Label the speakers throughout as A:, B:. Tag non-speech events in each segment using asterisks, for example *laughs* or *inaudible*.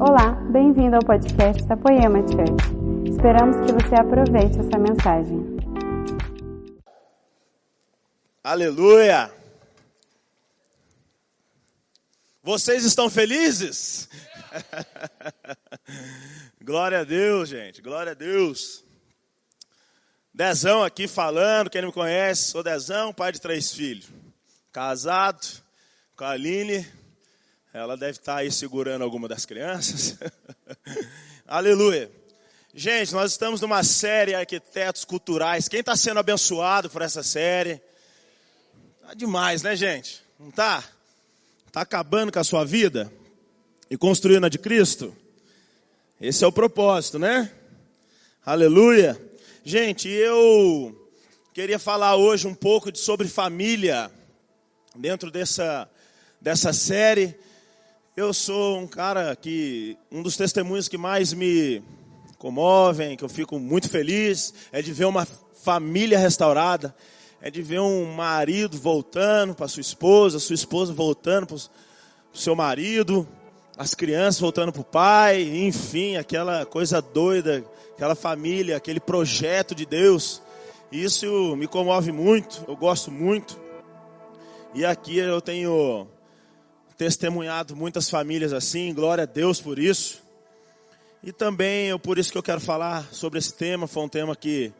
A: Olá, bem-vindo ao podcast da Poema Church. Esperamos que você aproveite essa mensagem.
B: Aleluia! Vocês estão felizes? *laughs* glória a Deus, gente, glória a Deus. Dezão aqui falando, quem não me conhece, sou Dezão, pai de três filhos. Casado com a Aline, ela deve estar aí segurando alguma das crianças. *laughs* Aleluia. Gente, nós estamos numa série Arquitetos Culturais. Quem está sendo abençoado por essa série? Tá demais, né, gente? Não tá? Tá acabando com a sua vida e construindo a de Cristo? Esse é o propósito, né? Aleluia. Gente, eu queria falar hoje um pouco sobre família dentro dessa, dessa série. Eu sou um cara que, um dos testemunhos que mais me comovem, que eu fico muito feliz, é de ver uma família restaurada, é de ver um marido voltando para sua esposa, sua esposa voltando para o seu marido, as crianças voltando para o pai, enfim, aquela coisa doida aquela família, aquele projeto de Deus. Isso me comove muito, eu gosto muito. E aqui eu tenho testemunhado muitas famílias assim, glória a Deus por isso. E também, eu, por isso que eu quero falar sobre esse tema, foi um tema que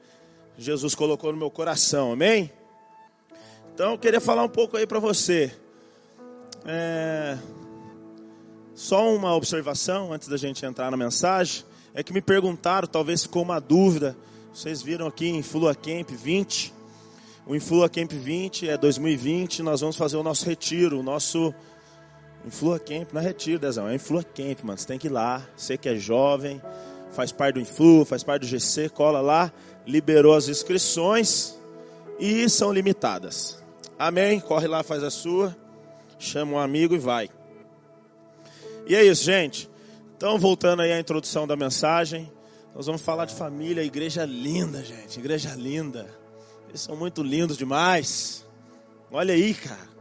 B: Jesus colocou no meu coração, amém? Então eu queria falar um pouco aí para você. É... Só uma observação antes da gente entrar na mensagem é que me perguntaram, talvez ficou uma dúvida. Vocês viram aqui em Flua Camp 20. O Influa Camp 20 é 2020, nós vamos fazer o nosso retiro, o nosso Influa Camp, não é retiro, Dezão, é Influa Camp, mano. Você tem que ir lá, você que é jovem, faz parte do Influa, faz parte do GC, cola lá, liberou as inscrições e são limitadas. Amém? Corre lá, faz a sua, chama um amigo e vai. E é isso, gente. Então, voltando aí à introdução da mensagem, nós vamos falar de família, igreja linda, gente, igreja linda. Eles são muito lindos demais. Olha aí, cara.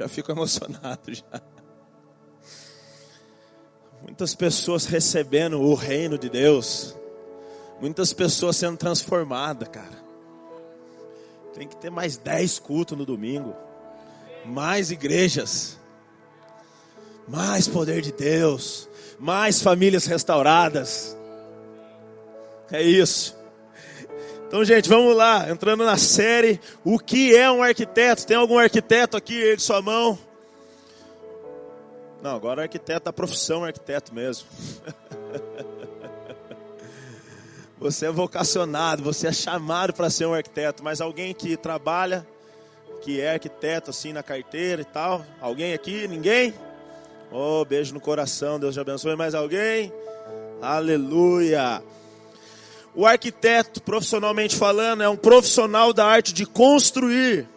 B: Já fico emocionado já. Muitas pessoas recebendo o reino de Deus. Muitas pessoas sendo transformadas, cara. Tem que ter mais dez cultos no domingo. Mais igrejas mais poder de Deus, mais famílias restauradas. É isso. Então, gente, vamos lá, entrando na série, o que é um arquiteto? Tem algum arquiteto aqui de sua mão? Não, agora é arquiteto da profissão, arquiteto mesmo. *laughs* Você é vocacionado, você é chamado para ser um arquiteto, mas alguém que trabalha, que é arquiteto assim na carteira e tal, alguém aqui? Ninguém? Oh, beijo no coração, Deus te abençoe. Mais alguém? Aleluia. O arquiteto, profissionalmente falando, é um profissional da arte de construir.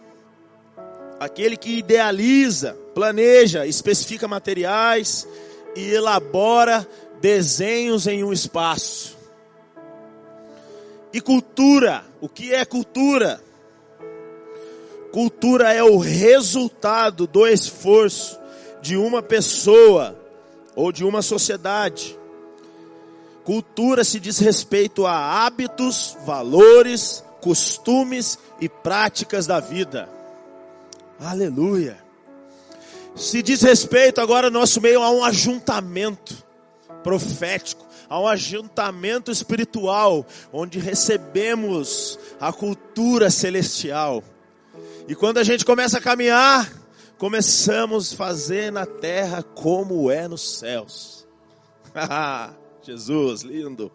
B: Aquele que idealiza, planeja, especifica materiais e elabora desenhos em um espaço. E cultura, o que é cultura? Cultura é o resultado do esforço de uma pessoa ou de uma sociedade. Cultura se diz respeito a hábitos, valores, costumes e práticas da vida. Aleluia. Se diz respeito agora nosso meio a um ajuntamento profético, a um ajuntamento espiritual, onde recebemos a cultura celestial. E quando a gente começa a caminhar, começamos a fazer na terra como é nos céus. *laughs* Jesus, lindo.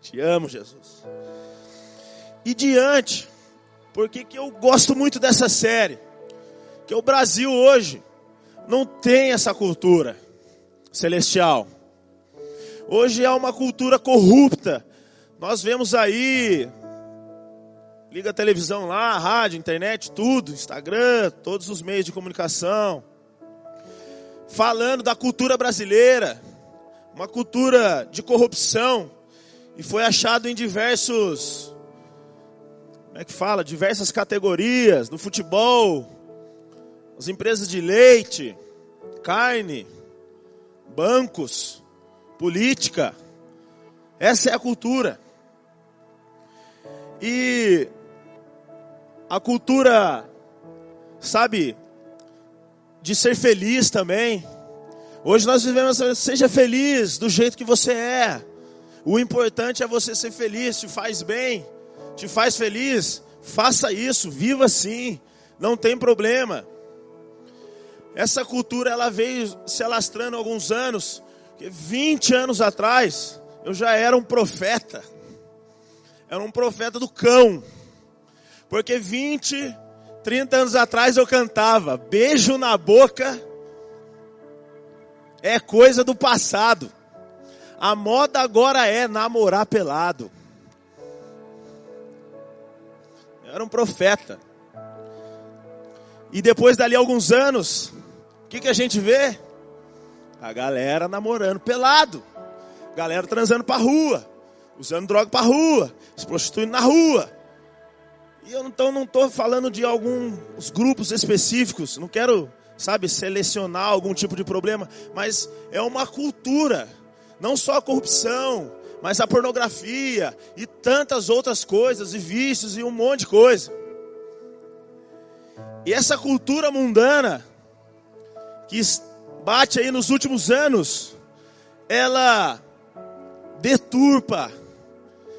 B: Te amo, Jesus. E diante, porque que eu gosto muito dessa série? Que o Brasil hoje não tem essa cultura celestial. Hoje é uma cultura corrupta. Nós vemos aí Liga a televisão lá, rádio, internet, tudo, Instagram, todos os meios de comunicação. Falando da cultura brasileira, uma cultura de corrupção, e foi achado em diversos, como é que fala? Diversas categorias, no futebol, as empresas de leite, carne, bancos, política. Essa é a cultura. E a cultura, sabe, de ser feliz também. Hoje nós vivemos, seja feliz do jeito que você é. O importante é você ser feliz, te faz bem, te faz feliz. Faça isso, viva assim, não tem problema. Essa cultura ela veio se alastrando há alguns anos, 20 anos atrás, eu já era um profeta. Era um profeta do cão. Porque 20, 30 anos atrás eu cantava: beijo na boca é coisa do passado. A moda agora é namorar pelado. Eu era um profeta. E depois dali alguns anos, o que, que a gente vê? A galera namorando pelado. Galera transando pra rua. Usando droga pra rua. Se prostituindo na rua. E eu então não estou falando de alguns grupos específicos, não quero, sabe, selecionar algum tipo de problema, mas é uma cultura, não só a corrupção, mas a pornografia e tantas outras coisas, e vícios e um monte de coisa. E essa cultura mundana, que bate aí nos últimos anos, ela deturpa,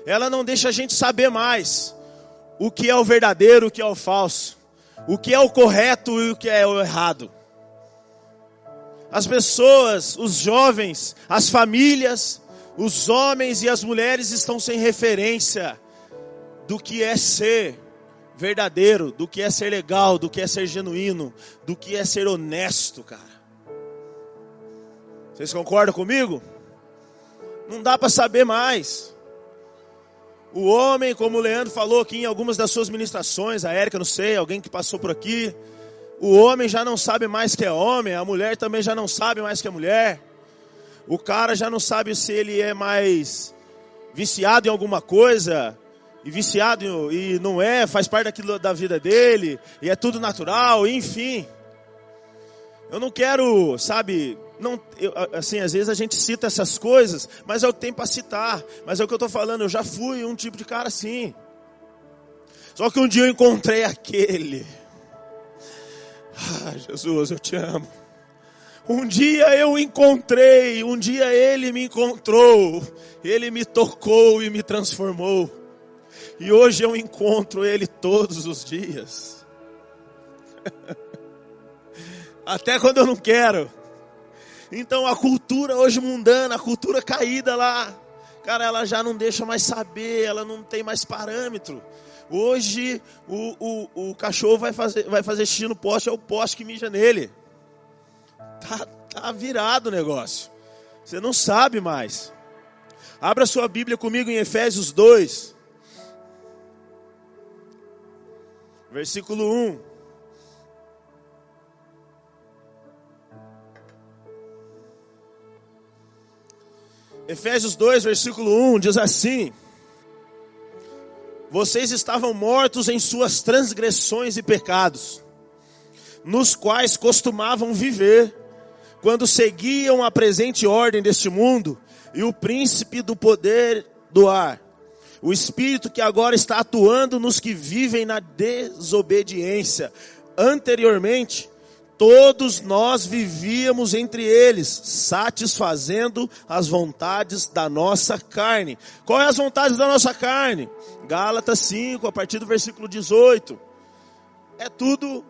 B: ela não deixa a gente saber mais o que é o verdadeiro, o que é o falso, o que é o correto e o que é o errado. As pessoas, os jovens, as famílias, os homens e as mulheres estão sem referência do que é ser verdadeiro, do que é ser legal, do que é ser genuíno, do que é ser honesto, cara. Vocês concordam comigo? Não dá para saber mais. O homem, como o Leandro falou aqui em algumas das suas ministrações, a Érica, não sei, alguém que passou por aqui. O homem já não sabe mais que é homem, a mulher também já não sabe mais que é mulher. O cara já não sabe se ele é mais viciado em alguma coisa, e viciado e não é, faz parte daquilo da vida dele, e é tudo natural, enfim. Eu não quero, sabe, não, eu, assim, às vezes a gente cita essas coisas, mas é o tempo para citar. Mas é o que eu estou falando, eu já fui um tipo de cara assim. Só que um dia eu encontrei aquele. Ah, Jesus, eu te amo. Um dia eu encontrei, um dia ele me encontrou, ele me tocou e me transformou. E hoje eu encontro ele todos os dias. *laughs* Até quando eu não quero. Então a cultura hoje mundana, a cultura caída lá, cara, ela já não deixa mais saber, ela não tem mais parâmetro. Hoje o, o, o cachorro vai fazer, vai fazer xixi no poste, é o poste que mija nele. Tá, tá virado o negócio. Você não sabe mais. Abra sua Bíblia comigo em Efésios 2. Versículo 1. Efésios 2, versículo 1 diz assim: Vocês estavam mortos em suas transgressões e pecados, nos quais costumavam viver, quando seguiam a presente ordem deste mundo e o príncipe do poder do ar, o espírito que agora está atuando nos que vivem na desobediência. Anteriormente, Todos nós vivíamos entre eles, satisfazendo as vontades da nossa carne. Qual é as vontades da nossa carne? Gálatas 5, a partir do versículo 18. É tudo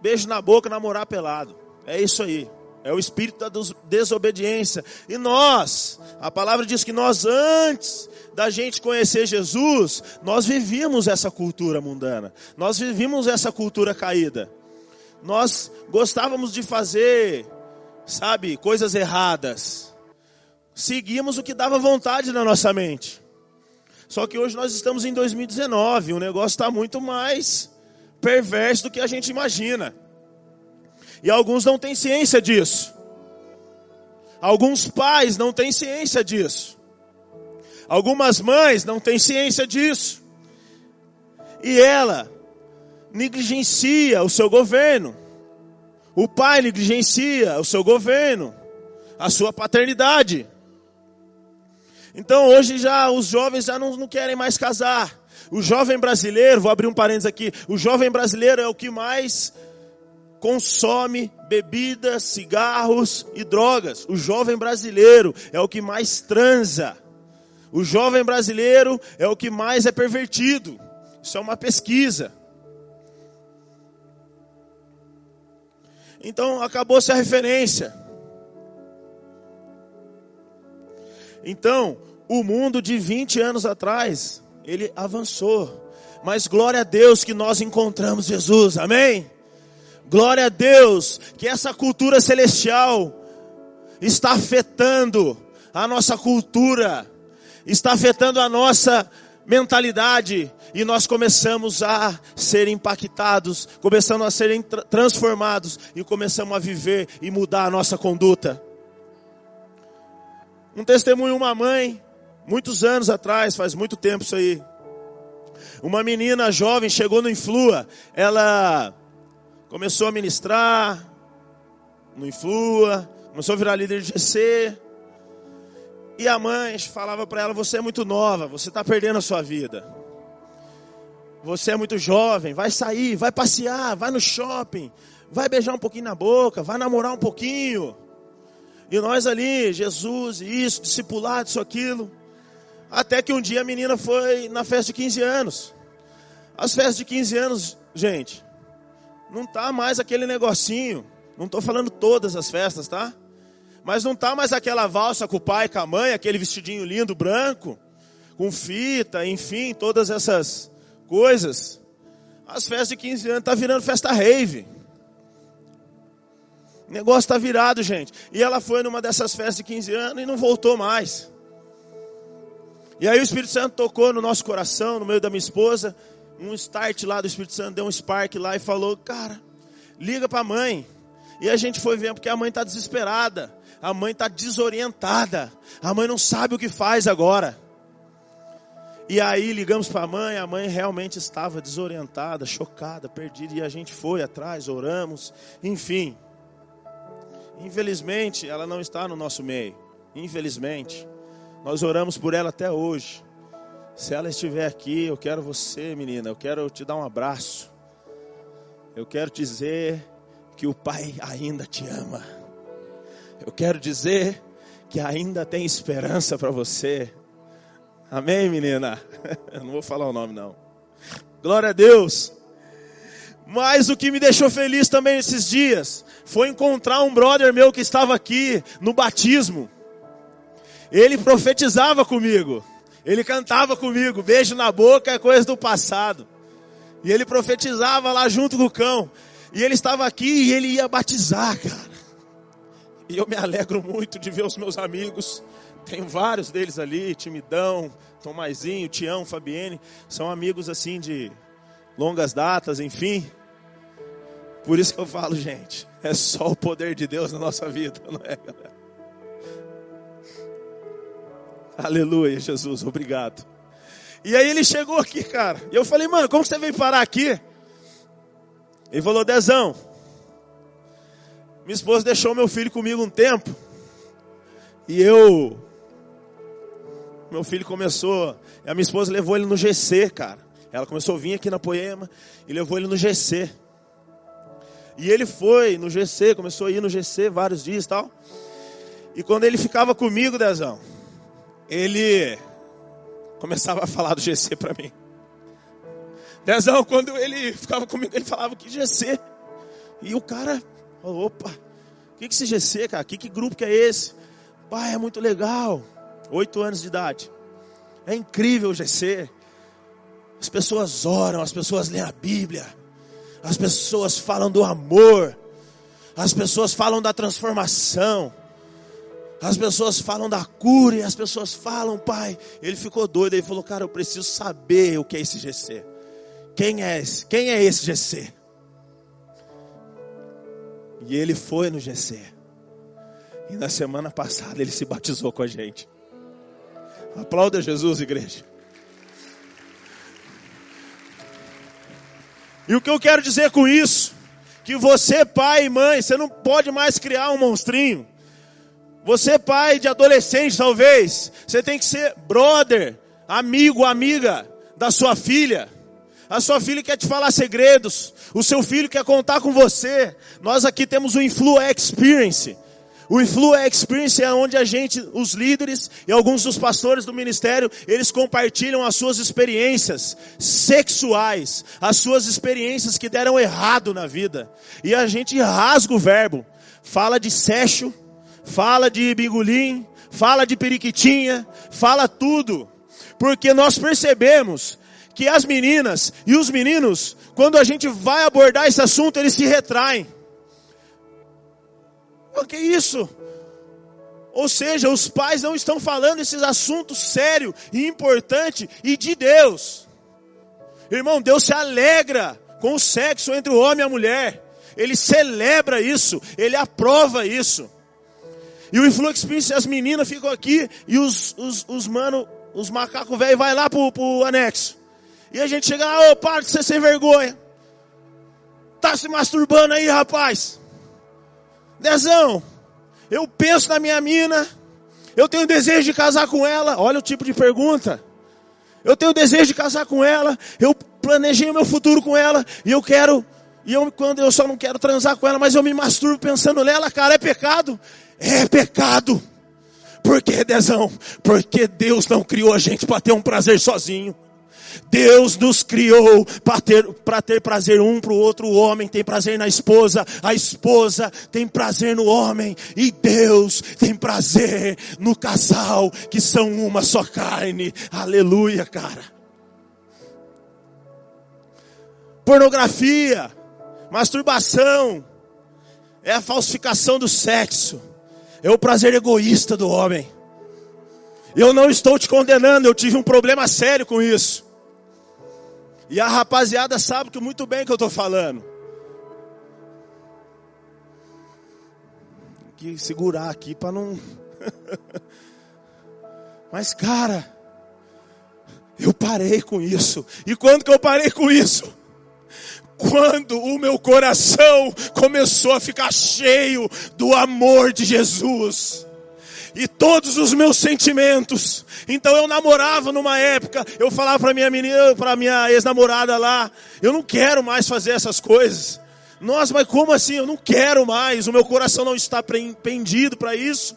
B: beijo na boca, namorar pelado. É isso aí. É o espírito da desobediência. E nós, a palavra diz que nós antes da gente conhecer Jesus, nós vivíamos essa cultura mundana. Nós vivíamos essa cultura caída nós gostávamos de fazer, sabe, coisas erradas. Seguíamos o que dava vontade na nossa mente. Só que hoje nós estamos em 2019, o negócio está muito mais perverso do que a gente imagina. E alguns não têm ciência disso. Alguns pais não têm ciência disso. Algumas mães não têm ciência disso. E ela negligencia o seu governo. O pai negligencia o seu governo. a sua paternidade. Então hoje já os jovens já não, não querem mais casar. O jovem brasileiro, vou abrir um parênteses aqui, o jovem brasileiro é o que mais consome bebidas, cigarros e drogas. O jovem brasileiro é o que mais transa. O jovem brasileiro é o que mais é pervertido. Isso é uma pesquisa. Então acabou-se a referência. Então, o mundo de 20 anos atrás, ele avançou. Mas glória a Deus que nós encontramos Jesus, amém? Glória a Deus que essa cultura celestial está afetando a nossa cultura, está afetando a nossa mentalidade e nós começamos a ser impactados, começamos a ser transformados e começamos a viver e mudar a nossa conduta. Um testemunho, uma mãe, muitos anos atrás, faz muito tempo isso aí. Uma menina jovem chegou no Influa, ela começou a ministrar no Influa, começou a virar líder de GC. E a mãe falava para ela: Você é muito nova, você está perdendo a sua vida. Você é muito jovem, vai sair, vai passear, vai no shopping, vai beijar um pouquinho na boca, vai namorar um pouquinho. E nós ali, Jesus, isso, discipulado, isso, aquilo. Até que um dia a menina foi na festa de 15 anos. As festas de 15 anos, gente, não tá mais aquele negocinho. Não estou falando todas as festas, tá? Mas não tá mais aquela valsa com o pai, com a mãe, aquele vestidinho lindo branco, com fita, enfim, todas essas coisas. As festas de 15 anos tá virando festa rave. O negócio está virado, gente. E ela foi numa dessas festas de 15 anos e não voltou mais. E aí o Espírito Santo tocou no nosso coração, no meio da minha esposa, um start lá do Espírito Santo, deu um spark lá e falou: Cara, liga para a mãe. E a gente foi ver, porque a mãe está desesperada, a mãe está desorientada, a mãe não sabe o que faz agora. E aí ligamos para a mãe, a mãe realmente estava desorientada, chocada, perdida, e a gente foi atrás, oramos, enfim. Infelizmente, ela não está no nosso meio. Infelizmente. Nós oramos por ela até hoje. Se ela estiver aqui, eu quero você, menina, eu quero te dar um abraço. Eu quero dizer que o Pai ainda te ama. Eu quero dizer que ainda tem esperança para você. Amém, menina? *laughs* Eu não vou falar o nome, não. Glória a Deus. Mas o que me deixou feliz também nesses dias foi encontrar um brother meu que estava aqui no batismo. Ele profetizava comigo, ele cantava comigo, beijo na boca é coisa do passado. E ele profetizava lá junto do cão. E ele estava aqui e ele ia batizar, cara. E eu me alegro muito de ver os meus amigos. Tenho vários deles ali, Timidão, Tomazinho, Tião, Fabienne. São amigos assim de longas datas, enfim. Por isso que eu falo, gente, é só o poder de Deus na nossa vida, não é, galera? Aleluia, Jesus, obrigado. E aí ele chegou aqui, cara. E eu falei, mano, como você veio parar aqui? Ele falou, Dezão, minha esposa deixou meu filho comigo um tempo. E eu. Meu filho começou. A minha esposa levou ele no GC, cara. Ela começou a vir aqui na Poema e levou ele no GC. E ele foi no GC, começou a ir no GC vários dias e tal. E quando ele ficava comigo, Dezão, ele começava a falar do GC para mim. Dezão, quando ele ficava comigo, ele falava que GC. E o cara, opa, o que, que esse GC, cara? Que, que grupo que é esse? Pai, é muito legal. Oito anos de idade. É incrível o GC. As pessoas oram, as pessoas leem a Bíblia. As pessoas falam do amor. As pessoas falam da transformação. As pessoas falam da cura e as pessoas falam, pai. Ele ficou doido, ele falou, cara, eu preciso saber o que é esse GC. Quem é esse? Quem é esse GC? E ele foi no GC. E na semana passada ele se batizou com a gente. Aplauda Jesus, igreja. E o que eu quero dizer com isso? Que você, pai e mãe, você não pode mais criar um monstrinho. Você, pai de adolescente, talvez, você tem que ser brother, amigo, amiga da sua filha. A sua filha quer te falar segredos. O seu filho quer contar com você. Nós aqui temos o Influ Experience. O Influ Experience é onde a gente, os líderes e alguns dos pastores do ministério, eles compartilham as suas experiências sexuais, as suas experiências que deram errado na vida. E a gente rasga o verbo. Fala de sexo, fala de bingolim, fala de periquitinha, fala tudo. Porque nós percebemos que as meninas e os meninos, quando a gente vai abordar esse assunto, eles se retraem. O que é isso? Ou seja, os pais não estão falando esses assuntos sérios e importantes e de Deus. Irmão, Deus se alegra com o sexo entre o homem e a mulher. Ele celebra isso, ele aprova isso. E o Influx Prince, as meninas ficam aqui e os, os, os mano, os macacos velhos vai lá pro, pro anexo. E a gente chega lá, ô, oh, para de ser sem vergonha. Tá se masturbando aí, rapaz. Dezão, eu penso na minha mina, eu tenho desejo de casar com ela. Olha o tipo de pergunta. Eu tenho desejo de casar com ela, eu planejei o meu futuro com ela, e eu quero, e eu, quando eu só não quero transar com ela, mas eu me masturbo pensando nela, cara, é pecado? É pecado. Por que, Dezão? Porque Deus não criou a gente para ter um prazer sozinho. Deus nos criou para ter, ter prazer um para o outro. O homem tem prazer na esposa, a esposa tem prazer no homem, e Deus tem prazer no casal, que são uma só carne. Aleluia, cara. Pornografia, masturbação, é a falsificação do sexo, é o prazer egoísta do homem. Eu não estou te condenando, eu tive um problema sério com isso. E a rapaziada sabe que muito bem que eu estou falando. Tem que segurar aqui para não. *laughs* Mas cara, eu parei com isso. E quando que eu parei com isso? Quando o meu coração começou a ficar cheio do amor de Jesus e todos os meus sentimentos. Então eu namorava numa época, eu falava para minha menina, para minha ex-namorada lá, eu não quero mais fazer essas coisas. Nossa, mas como assim? Eu não quero mais. O meu coração não está pendido para isso.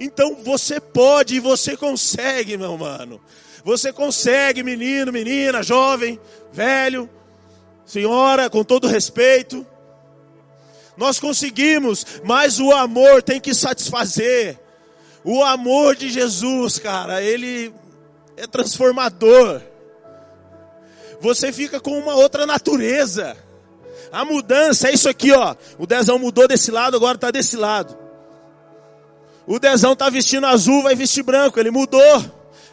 B: Então você pode e você consegue, meu mano. Você consegue, menino, menina, jovem, velho, senhora, com todo respeito. Nós conseguimos, mas o amor tem que satisfazer. O amor de Jesus, cara, ele é transformador. Você fica com uma outra natureza. A mudança é isso aqui, ó. O Dezão mudou desse lado, agora está desse lado. O Dezão está vestindo azul, vai vestir branco. Ele mudou,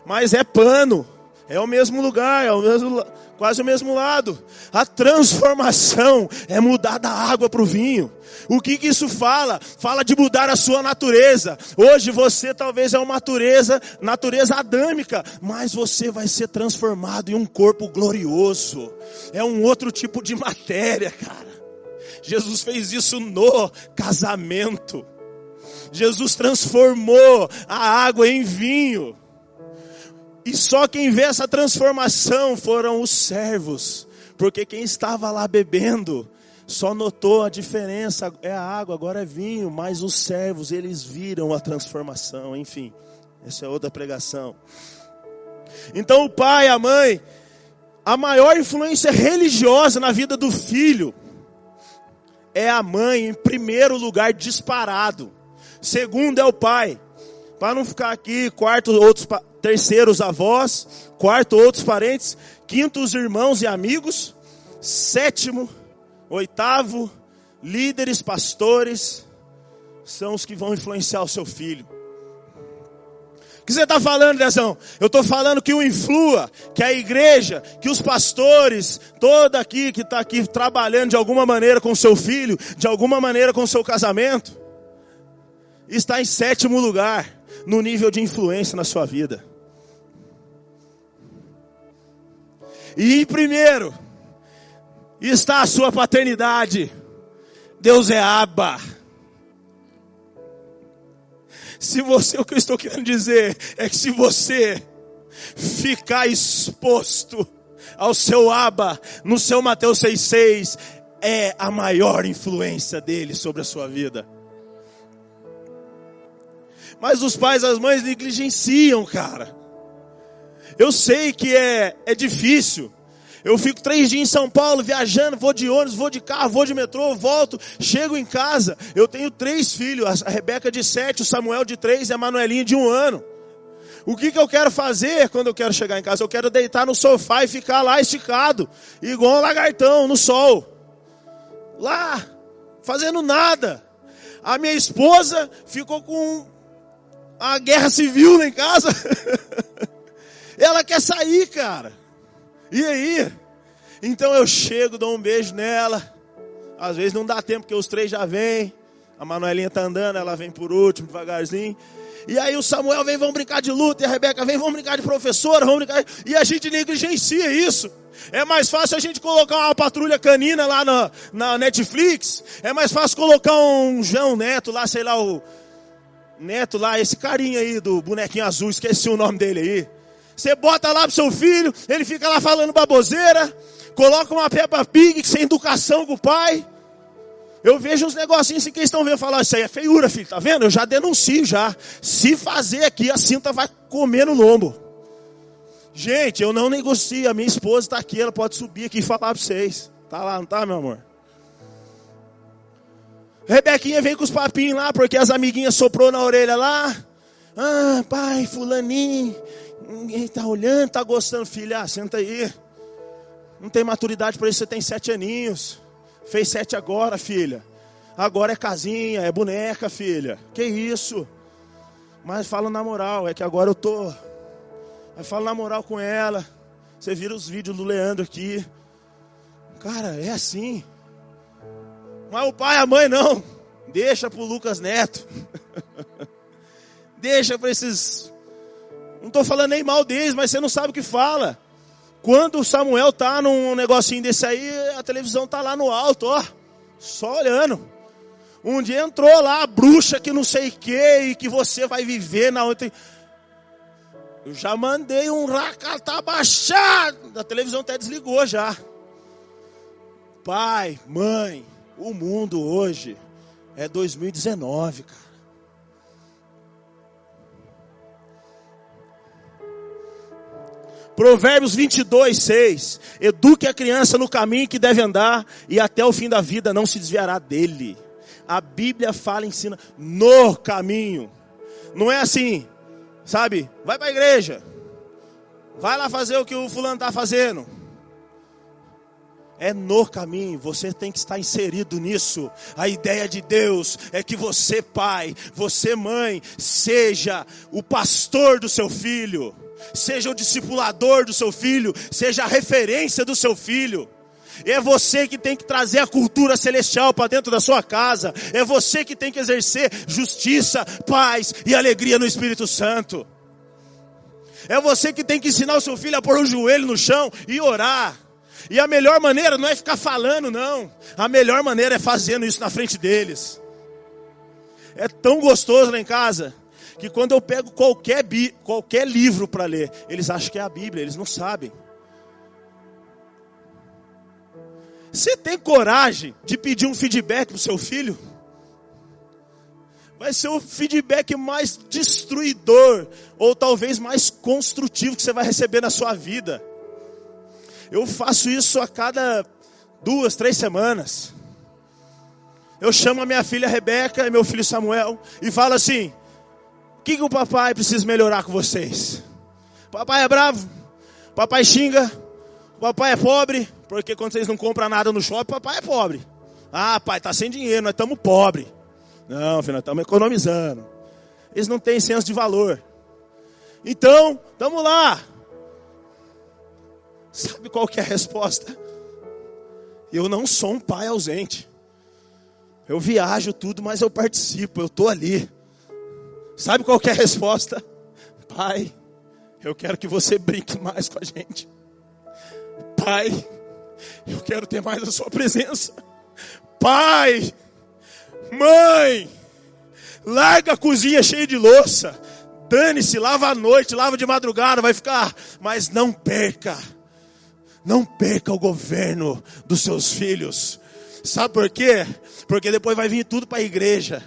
B: mas é pano. É o mesmo lugar, é o mesmo, quase o mesmo lado. A transformação é mudar da água para o vinho. O que, que isso fala? Fala de mudar a sua natureza. Hoje você talvez é uma natureza, natureza adâmica, mas você vai ser transformado em um corpo glorioso. É um outro tipo de matéria, cara. Jesus fez isso no casamento. Jesus transformou a água em vinho. E só quem vê essa transformação foram os servos, porque quem estava lá bebendo só notou a diferença, é água, agora é vinho, mas os servos, eles viram a transformação, enfim, essa é outra pregação. Então o pai, a mãe, a maior influência religiosa na vida do filho é a mãe, em primeiro lugar, disparado. Segundo é o pai. Para não ficar aqui, quarto, outros terceiros avós, quarto outros parentes, quinto os irmãos e amigos, sétimo, oitavo, líderes, pastores, são os que vão influenciar o seu filho. O que você está falando, Dezão? Eu estou falando que o influa, que a igreja, que os pastores, toda aqui que está aqui trabalhando de alguma maneira com o seu filho, de alguma maneira com o seu casamento, está em sétimo lugar no nível de influência na sua vida. E em primeiro está a sua paternidade. Deus é Abba. Se você, o que eu estou querendo dizer é que se você ficar exposto ao seu aba no seu Mateus 6,6, é a maior influência dele sobre a sua vida. Mas os pais, as mães negligenciam, cara. Eu sei que é, é difícil. Eu fico três dias em São Paulo viajando, vou de ônibus, vou de carro, vou de metrô, volto, chego em casa. Eu tenho três filhos, a Rebeca de sete, o Samuel de três e a Manuelinha de um ano. O que, que eu quero fazer quando eu quero chegar em casa? Eu quero deitar no sofá e ficar lá esticado, igual um lagartão no sol. Lá, fazendo nada. A minha esposa ficou com a guerra civil lá em casa. *laughs* Ela quer sair, cara. E aí? Então eu chego, dou um beijo nela. Às vezes não dá tempo, porque os três já vêm. A Manuelinha tá andando, ela vem por último, devagarzinho. E aí o Samuel vem, vamos brincar de luta, e a Rebeca vem, vamos brincar de professora, vamos brincar. E a gente negligencia isso. É mais fácil a gente colocar uma patrulha canina lá na, na Netflix. É mais fácil colocar um João Neto lá, sei lá, o Neto lá, esse carinha aí do bonequinho azul, esqueci o nome dele aí. Você bota lá pro seu filho, ele fica lá falando baboseira, coloca uma Peppa Pig sem educação com o pai. Eu vejo uns negocinhos assim que eles estão vendo falar, isso aí é feiura, filho, tá vendo? Eu já denuncio já. Se fazer aqui, a cinta vai comer no lombo. Gente, eu não negocio, a minha esposa está aqui, ela pode subir aqui e falar para vocês. Tá lá, não tá, meu amor? Rebequinha vem com os papinhos lá, porque as amiguinhas soprou na orelha lá. Ah, pai, fulaninho, ninguém tá olhando, tá gostando, filha, ah, senta aí. Não tem maturidade para isso, você tem sete aninhos. Fez sete agora, filha. Agora é casinha, é boneca, filha. Que isso? Mas fala na moral, é que agora eu tô. Aí fala na moral com ela. Você vira os vídeos do Leandro aqui. Cara, é assim. Mas o pai a mãe não. Deixa pro Lucas Neto. *laughs* Deixa para esses. Não estou falando nem mal deles, mas você não sabe o que fala. Quando o Samuel tá num negocinho desse aí, a televisão tá lá no alto, ó, só olhando. Um dia entrou lá a bruxa que não sei o que e que você vai viver na outra. Eu já mandei um racata baixar. A televisão até desligou já. Pai, mãe, o mundo hoje é 2019, cara. Provérbios 22, 6. Eduque a criança no caminho que deve andar e até o fim da vida não se desviará dele. A Bíblia fala, ensina no caminho. Não é assim, sabe? Vai para a igreja. Vai lá fazer o que o fulano está fazendo. É no caminho, você tem que estar inserido nisso. A ideia de Deus é que você, pai, você, mãe, seja o pastor do seu filho seja o discipulador do seu filho, seja a referência do seu filho. É você que tem que trazer a cultura celestial para dentro da sua casa. É você que tem que exercer justiça, paz e alegria no Espírito Santo. É você que tem que ensinar o seu filho a pôr o joelho no chão e orar. E a melhor maneira não é ficar falando, não. A melhor maneira é fazendo isso na frente deles. É tão gostoso lá em casa que quando eu pego qualquer, qualquer livro para ler, eles acham que é a Bíblia, eles não sabem. Você tem coragem de pedir um feedback para o seu filho? Vai ser o feedback mais destruidor, ou talvez mais construtivo que você vai receber na sua vida. Eu faço isso a cada duas, três semanas. Eu chamo a minha filha Rebeca e meu filho Samuel e falo assim: o que, que o papai precisa melhorar com vocês? Papai é bravo, papai xinga, papai é pobre, porque quando vocês não compram nada no shopping, papai é pobre. Ah, pai, tá sem dinheiro, nós estamos pobre. Não, filho, nós estamos economizando. Eles não têm senso de valor. Então, estamos lá. Sabe qual que é a resposta? Eu não sou um pai ausente. Eu viajo tudo, mas eu participo, eu estou ali. Sabe qual é a resposta? Pai, eu quero que você brinque mais com a gente. Pai, eu quero ter mais a sua presença. Pai, mãe, Larga a cozinha cheia de louça. Dane-se, lava à noite, lava de madrugada, vai ficar. Mas não perca. Não perca o governo dos seus filhos. Sabe por quê? Porque depois vai vir tudo para a igreja.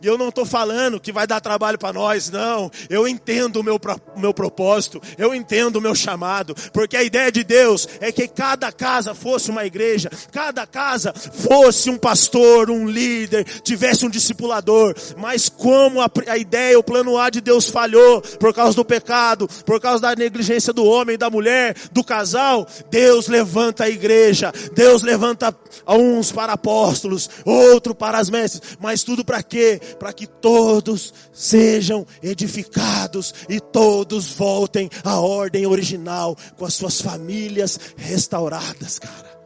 B: E eu não estou falando que vai dar trabalho para nós, não. Eu entendo o meu, meu propósito, eu entendo o meu chamado, porque a ideia de Deus é que cada casa fosse uma igreja, cada casa fosse um pastor, um líder, tivesse um discipulador. Mas como a, a ideia, o plano A de Deus falhou por causa do pecado, por causa da negligência do homem, da mulher, do casal, Deus levanta a igreja, Deus levanta uns para apóstolos, outro para as mestres, mas tudo para quê? Para que todos sejam edificados e todos voltem à ordem original, com as suas famílias restauradas, cara.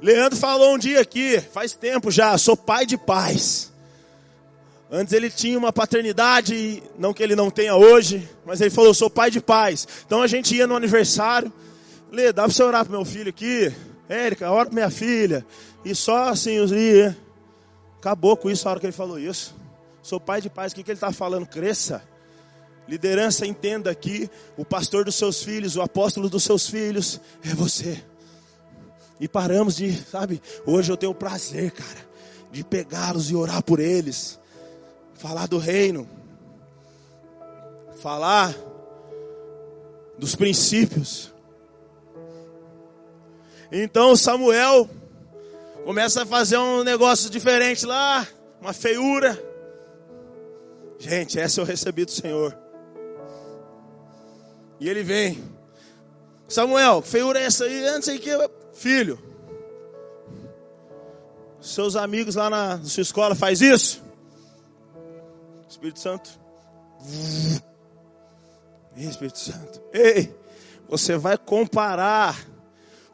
B: Leandro falou um dia aqui, faz tempo já, sou pai de pais. Antes ele tinha uma paternidade, não que ele não tenha hoje, mas ele falou, sou pai de pais. Então a gente ia no aniversário, Lê, dá para você orar para meu filho aqui? Érica, ora para minha filha. E só assim, os dias. Acabou com isso a hora que ele falou isso. Sou pai de paz, o que, que ele está falando? Cresça. Liderança, entenda aqui: o pastor dos seus filhos, o apóstolo dos seus filhos, é você. E paramos de, sabe, hoje eu tenho o prazer, cara, de pegá-los e orar por eles, falar do reino, falar dos princípios. Então Samuel começa a fazer um negócio diferente lá, uma feiura. Gente, essa eu recebi do Senhor. E ele vem. Samuel, feiura é essa aí? Antes aí que filho. Seus amigos lá na sua escola faz isso? Espírito Santo. Espírito Santo. Ei, você vai comparar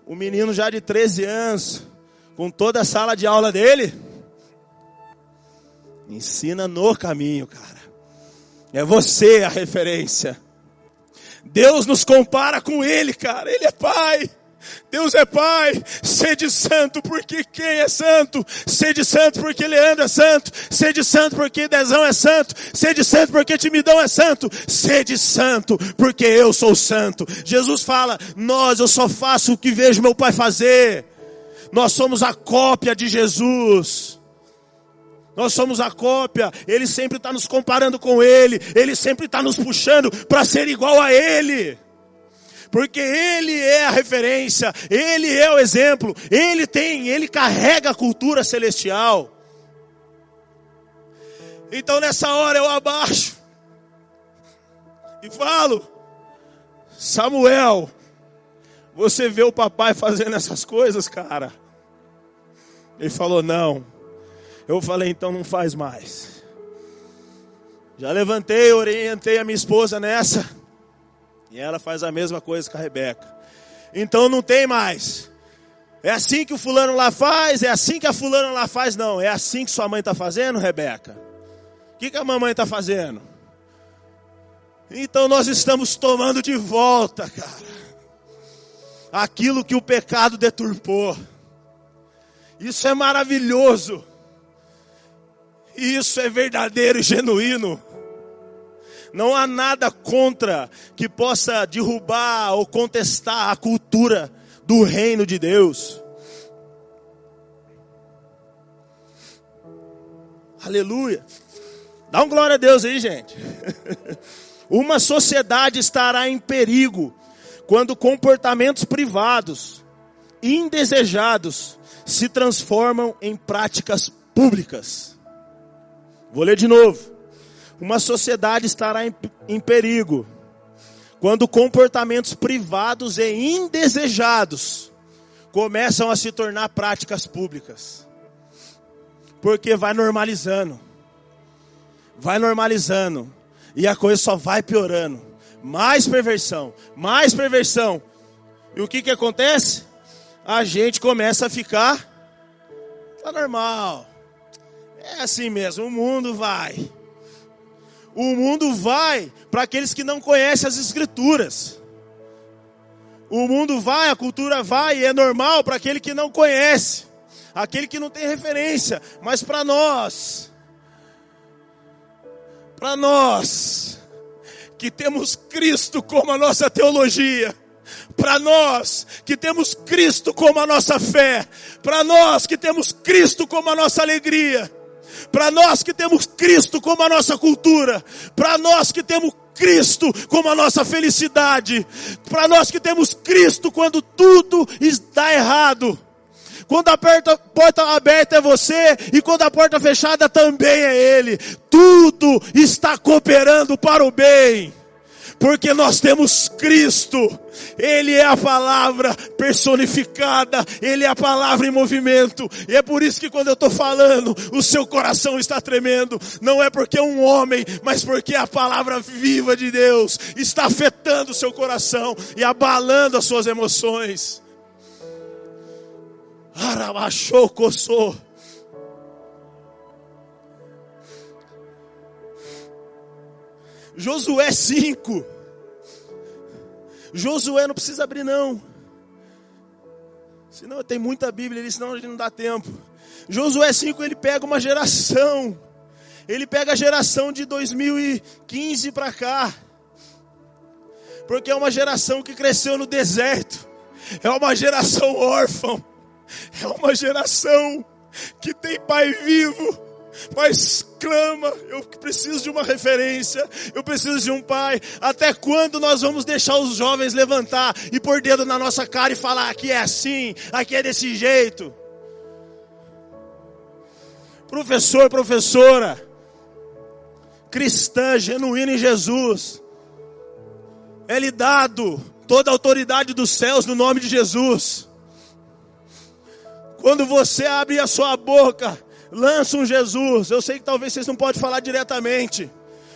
B: o menino já de 13 anos com toda a sala de aula dele? Ensina no caminho, cara. É você a referência. Deus nos compara com Ele, cara. Ele é Pai. Deus é Pai. Sede santo porque quem é santo? Sede santo porque Leandro é santo. Sede santo porque Dezão é santo. Sede santo porque Timidão é santo. Sede santo porque eu sou santo. Jesus fala: Nós, eu só faço o que vejo meu Pai fazer. Nós somos a cópia de Jesus. Nós somos a cópia, Ele sempre está nos comparando com Ele, Ele sempre está nos puxando para ser igual a Ele. Porque Ele é a referência, Ele é o exemplo, Ele tem, Ele carrega a cultura celestial. Então nessa hora eu abaixo e falo, Samuel, você vê o papai fazendo essas coisas, cara? Ele falou: Não. Eu falei: Então não faz mais. Já levantei, orientei a minha esposa nessa. E ela faz a mesma coisa com a Rebeca. Então não tem mais. É assim que o fulano lá faz, é assim que a fulana lá faz, não. É assim que sua mãe está fazendo, Rebeca? O que, que a mamãe está fazendo? Então nós estamos tomando de volta, cara, aquilo que o pecado deturpou. Isso é maravilhoso. Isso é verdadeiro e genuíno. Não há nada contra que possa derrubar ou contestar a cultura do reino de Deus. Aleluia. Dá um glória a Deus aí, gente. *laughs* Uma sociedade estará em perigo quando comportamentos privados, indesejados, se transformam em práticas públicas. Vou ler de novo. Uma sociedade estará em, em perigo quando comportamentos privados e indesejados começam a se tornar práticas públicas. Porque vai normalizando. Vai normalizando. E a coisa só vai piorando. Mais perversão, mais perversão. E o que que acontece? A gente começa a ficar tá normal. É assim mesmo, o mundo vai. O mundo vai para aqueles que não conhecem as escrituras. O mundo vai, a cultura vai e é normal para aquele que não conhece, aquele que não tem referência. Mas para nós, Para nós que temos Cristo como a nossa teologia, para nós que temos Cristo como a nossa fé, para nós que temos Cristo como a nossa alegria, para nós que temos Cristo como a nossa cultura, para nós que temos Cristo como a nossa felicidade, para nós que temos Cristo quando tudo está errado. Quando a porta, aberta é você e quando a porta fechada também é Ele. Tudo está cooperando para o bem porque nós temos Cristo, Ele é a palavra personificada, Ele é a palavra em movimento, e é por isso que quando eu estou falando, o seu coração está tremendo, não é porque é um homem, mas porque a palavra viva de Deus está afetando o seu coração e abalando as suas emoções. Arabachou, coçou. Josué 5. Josué não precisa abrir, não. Senão tem muita Bíblia ali, senão a gente não dá tempo. Josué 5 ele pega uma geração. Ele pega a geração de 2015 para cá. Porque é uma geração que cresceu no deserto. É uma geração órfã. É uma geração que tem pai vivo mas clama, eu preciso de uma referência, eu preciso de um pai. Até quando nós vamos deixar os jovens levantar e pôr dedo na nossa cara e falar: aqui é assim, aqui é desse jeito? Professor, professora, cristã, genuína em Jesus, é lhe dado toda a autoridade dos céus no nome de Jesus. Quando você abre a sua boca, lança um Jesus. Eu sei que talvez vocês não podem falar diretamente,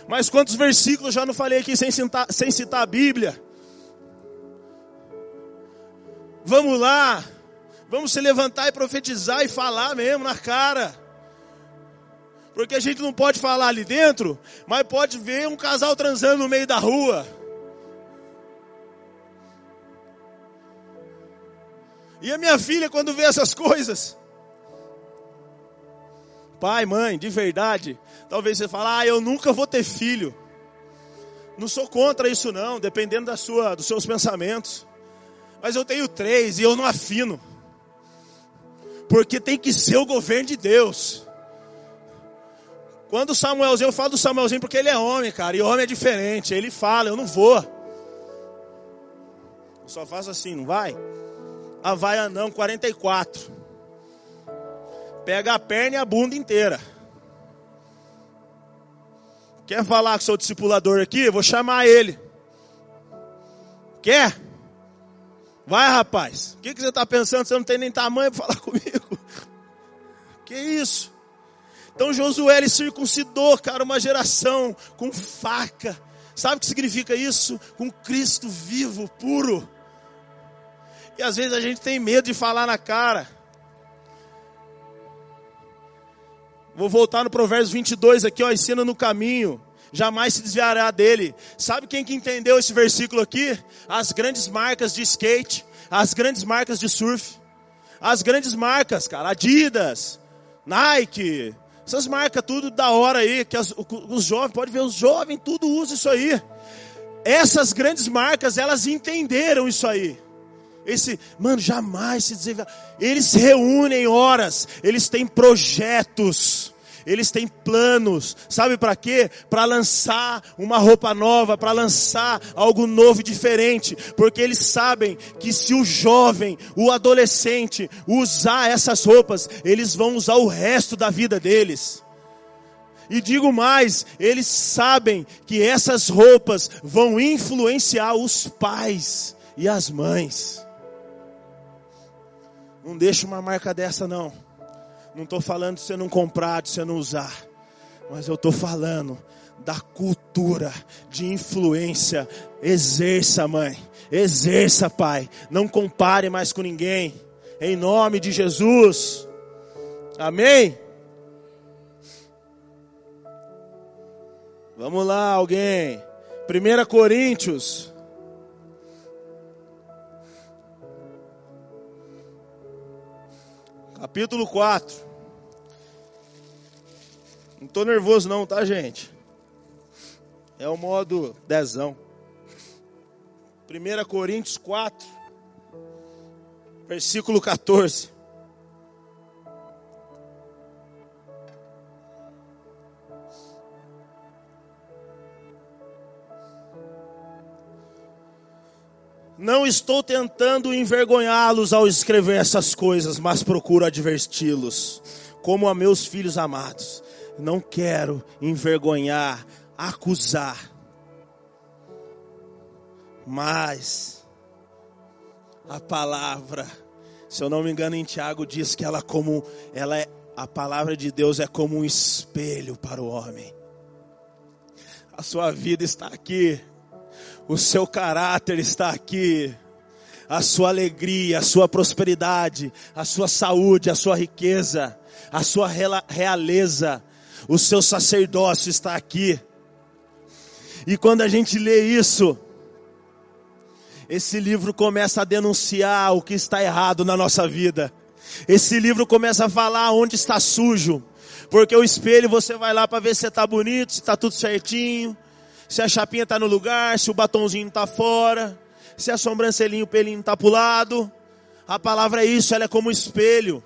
B: mas quantos versículos já não falei aqui sem citar, sem citar a Bíblia? Vamos lá, vamos se levantar e profetizar e falar mesmo na cara. Porque a gente não pode falar ali dentro, mas pode ver um casal transando no meio da rua. E a minha filha, quando vê essas coisas, pai, mãe, de verdade, talvez você fale, ah, eu nunca vou ter filho. Não sou contra isso não, dependendo da sua, dos seus pensamentos. Mas eu tenho três e eu não afino. Porque tem que ser o governo de Deus. Quando o Samuelzinho, eu falo do Samuelzinho porque ele é homem, cara, e homem é diferente. Ele fala, eu não vou. Eu só faço assim, não vai? Havaianão 44. Pega a perna e a bunda inteira. Quer falar que sou discipulador aqui? Vou chamar ele. Quer? Vai, rapaz. O que, que você está pensando? Você não tem nem tamanho para falar *laughs* comigo. Que isso? Então Josué ele circuncidou, cara, uma geração com faca. Sabe o que significa isso? Com Cristo vivo, puro. E às vezes a gente tem medo de falar na cara. Vou voltar no Provérbios 22 aqui, ó, ensina no caminho, jamais se desviará dele. Sabe quem que entendeu esse versículo aqui? As grandes marcas de skate, as grandes marcas de surf, as grandes marcas, cara, Adidas, Nike, essas marcas tudo da hora aí, que as, os jovens, pode ver, os jovens tudo usa isso aí. Essas grandes marcas, elas entenderam isso aí. Esse, mano, jamais se desvia. Eles se reúnem horas, eles têm projetos, eles têm planos. Sabe para quê? Para lançar uma roupa nova, para lançar algo novo e diferente, porque eles sabem que se o jovem, o adolescente usar essas roupas, eles vão usar o resto da vida deles. E digo mais, eles sabem que essas roupas vão influenciar os pais e as mães. Não deixa uma marca dessa não. Não estou falando de você não comprar, de você não usar. Mas eu estou falando da cultura de influência. Exerça, mãe. Exerça, pai. Não compare mais com ninguém. Em nome de Jesus. Amém? Vamos lá, alguém. 1 Coríntios capítulo 4. Não estou nervoso não, tá gente? É o modo dezão. 1 Coríntios 4, versículo 14. Não estou tentando envergonhá-los ao escrever essas coisas, mas procuro adverti-los, como a meus filhos amados. Não quero envergonhar, acusar. Mas a palavra, se eu não me engano, em Tiago diz que ela como ela é a palavra de Deus é como um espelho para o homem. A sua vida está aqui o seu caráter está aqui, a sua alegria, a sua prosperidade, a sua saúde, a sua riqueza, a sua realeza, o seu sacerdócio está aqui. E quando a gente lê isso, esse livro começa a denunciar o que está errado na nossa vida. Esse livro começa a falar onde está sujo. Porque o espelho você vai lá para ver se está bonito, se está tudo certinho se a chapinha está no lugar, se o batonzinho está fora, se a sobrancelhinha, o pelinho está para lado. A palavra é isso, ela é como um espelho.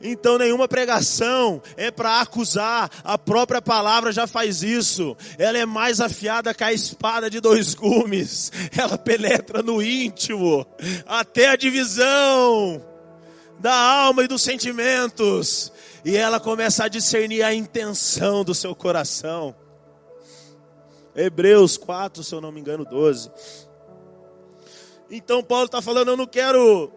B: Então nenhuma pregação é para acusar, a própria palavra já faz isso. Ela é mais afiada que a espada de dois gumes. *laughs* Ela penetra no íntimo, até a divisão da alma e dos sentimentos. E ela começa a discernir a intenção do seu coração. Hebreus 4, se eu não me engano, 12. Então Paulo está falando, eu não quero,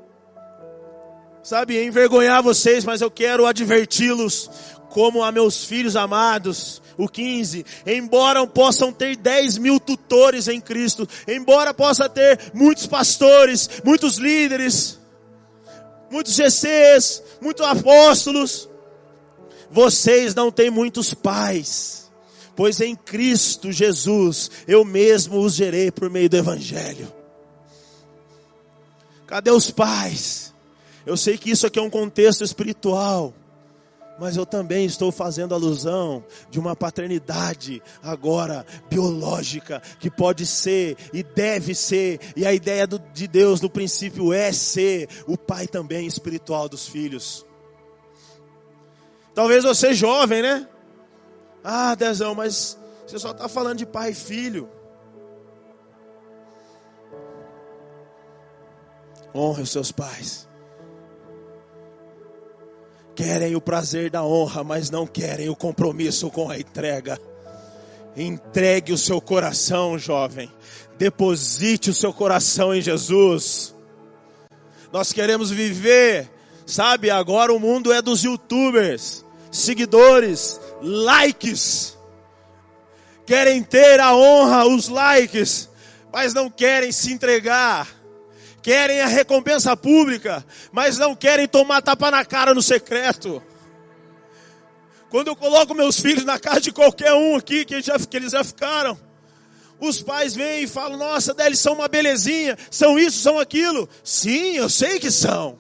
B: sabe, envergonhar vocês, mas eu quero adverti-los como a meus filhos amados. O 15, embora possam ter 10 mil tutores em Cristo, embora possa ter muitos pastores, muitos líderes, muitos GCs, muitos apóstolos, vocês não têm muitos pais pois em Cristo Jesus eu mesmo os gerei por meio do Evangelho. Cadê os pais? Eu sei que isso aqui é um contexto espiritual, mas eu também estou fazendo alusão de uma paternidade agora biológica que pode ser e deve ser, e a ideia do, de Deus no princípio é ser o pai também espiritual dos filhos. Talvez você jovem, né? Ah, Dezão, mas você só está falando de pai e filho. Honre os seus pais. Querem o prazer da honra, mas não querem o compromisso com a entrega. Entregue o seu coração, jovem. Deposite o seu coração em Jesus. Nós queremos viver, sabe? Agora o mundo é dos youtubers, seguidores, likes. Querem ter a honra, os likes, mas não querem se entregar. Querem a recompensa pública, mas não querem tomar tapa na cara no secreto. Quando eu coloco meus filhos na casa de qualquer um aqui, que, já, que eles já ficaram, os pais vêm e falam: Nossa, eles são uma belezinha, são isso, são aquilo. Sim, eu sei que são,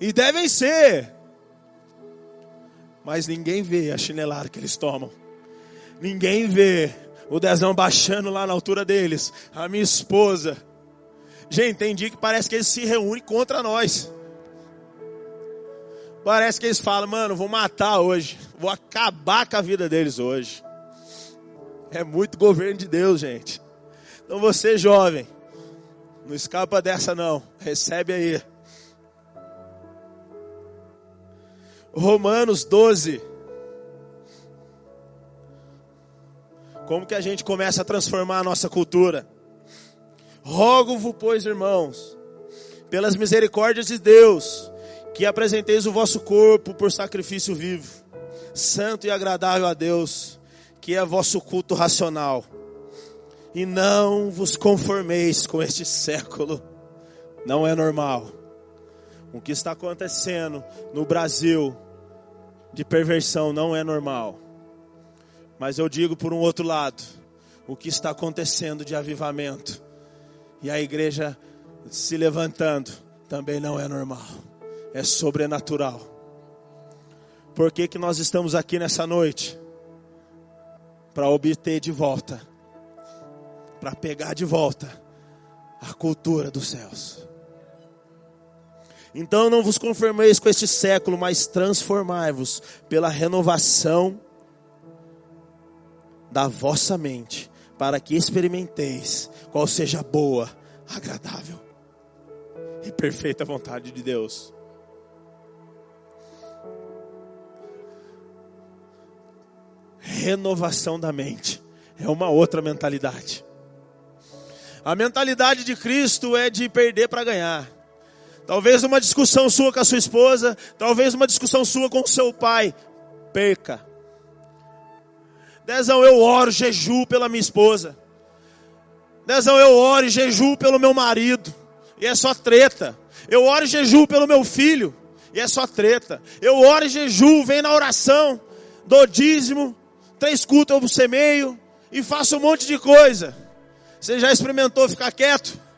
B: e devem ser mas ninguém vê a chinelada que eles tomam. Ninguém vê o dezão baixando lá na altura deles. A minha esposa. Gente, tem dia que parece que eles se reúnem contra nós. Parece que eles falam, mano, vou matar hoje. Vou acabar com a vida deles hoje. É muito governo de Deus, gente. Então você, jovem, não escapa dessa não. Recebe aí. Romanos 12. Como que a gente começa a transformar a nossa cultura? Rogo-vos, pois, irmãos, pelas misericórdias de Deus, que apresenteis o vosso corpo por sacrifício vivo, santo e agradável a Deus, que é vosso culto racional. E não vos conformeis com este século. Não é normal o que está acontecendo no Brasil de perversão não é normal. Mas eu digo por um outro lado, o que está acontecendo de avivamento e a igreja se levantando também não é normal. É sobrenatural. Por que, que nós estamos aqui nessa noite? Para obter de volta para pegar de volta a cultura dos céus. Então não vos conformeis com este século, mas transformai-vos pela renovação da vossa mente, para que experimenteis qual seja boa, agradável e perfeita vontade de Deus. Renovação da mente é uma outra mentalidade. A mentalidade de Cristo é de perder para ganhar. Talvez uma discussão sua com a sua esposa, talvez uma discussão sua com o seu pai, perca. Dezão, eu oro, jejuo pela minha esposa. Dezão, eu oro e jejuo pelo meu marido. E é só treta. Eu oro e jejuo pelo meu filho. E é só treta. Eu oro e jejuo, venho na oração, dou dízimo, três cultos eu semeio e faço um monte de coisa. Você já experimentou ficar quieto?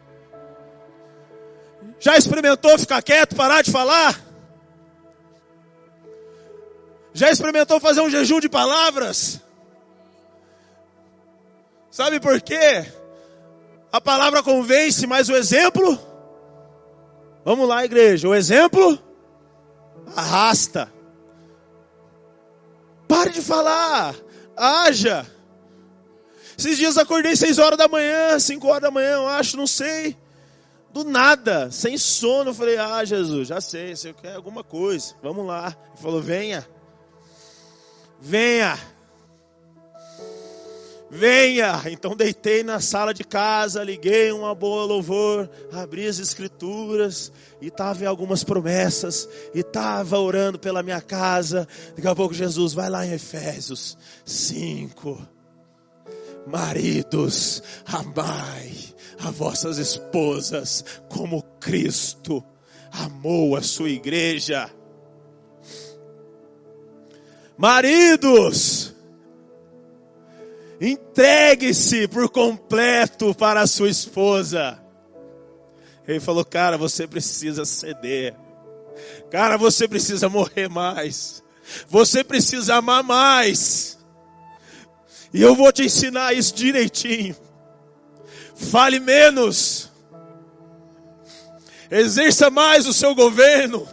B: Já experimentou ficar quieto, parar de falar? Já experimentou fazer um jejum de palavras? Sabe por quê? A palavra convence, mas o exemplo. Vamos lá, igreja. O exemplo arrasta. Pare de falar. Haja. Esses dias acordei seis horas da manhã, cinco horas da manhã, eu acho, não sei. Do nada, sem sono, eu falei, ah, Jesus, já sei, você quer alguma coisa, vamos lá. Ele falou, venha, venha, venha. Então deitei na sala de casa, liguei uma boa louvor, abri as escrituras, e estava em algumas promessas, e estava orando pela minha casa. Daqui a pouco Jesus, vai lá em Efésios 5. Maridos, amai a vossas esposas como Cristo amou a sua igreja. Maridos, entregue-se por completo para a sua esposa. Ele falou, cara, você precisa ceder. Cara, você precisa morrer mais. Você precisa amar mais. E eu vou te ensinar isso direitinho. Fale menos. Exerça mais o seu governo.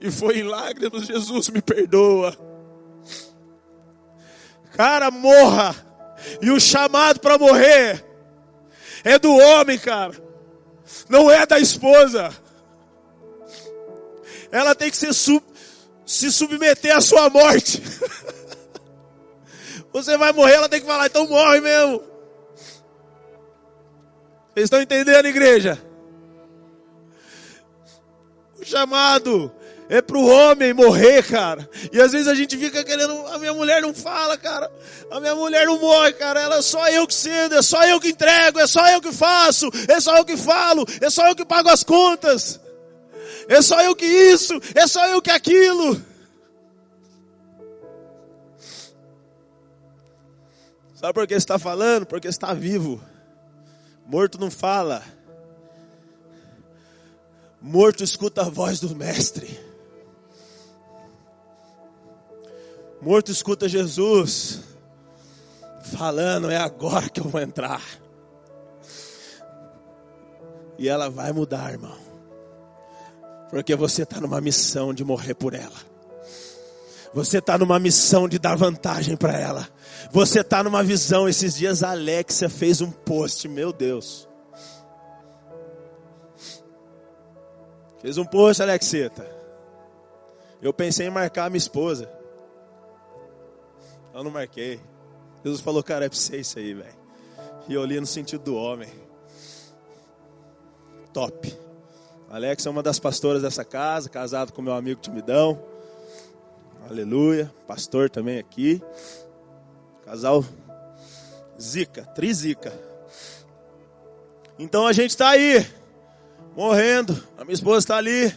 B: E foi em lágrimas, Jesus me perdoa. Cara, morra. E o chamado para morrer é do homem, cara. Não é da esposa. Ela tem que sub, se submeter à sua morte. *laughs* Você vai morrer, ela tem que falar, então morre mesmo. Vocês estão entendendo, igreja? O chamado é para o homem morrer, cara. E às vezes a gente fica querendo, a minha mulher não fala, cara. A minha mulher não morre, cara. Ela é só eu que cedo, é só eu que entrego, é só eu que faço, é só eu que falo, é só eu que pago as contas. É só eu que isso, é só eu que aquilo. Sabe por que está falando? Porque está vivo. Morto não fala. Morto escuta a voz do Mestre. Morto escuta Jesus falando: é agora que eu vou entrar. E ela vai mudar, irmão. Porque você está numa missão de morrer por ela. Você está numa missão de dar vantagem para ela. Você está numa visão. Esses dias a Alexia fez um post, meu Deus. Fez um post, Alexita. Eu pensei em marcar a minha esposa. Eu não marquei. Jesus falou, cara, é pra você isso aí, velho. E eu li no sentido do homem. Top. Alex é uma das pastoras dessa casa, casado com meu amigo Timidão. Aleluia. Pastor também aqui. Casal Zica, Trizica. Então a gente está aí, morrendo. A minha esposa está ali,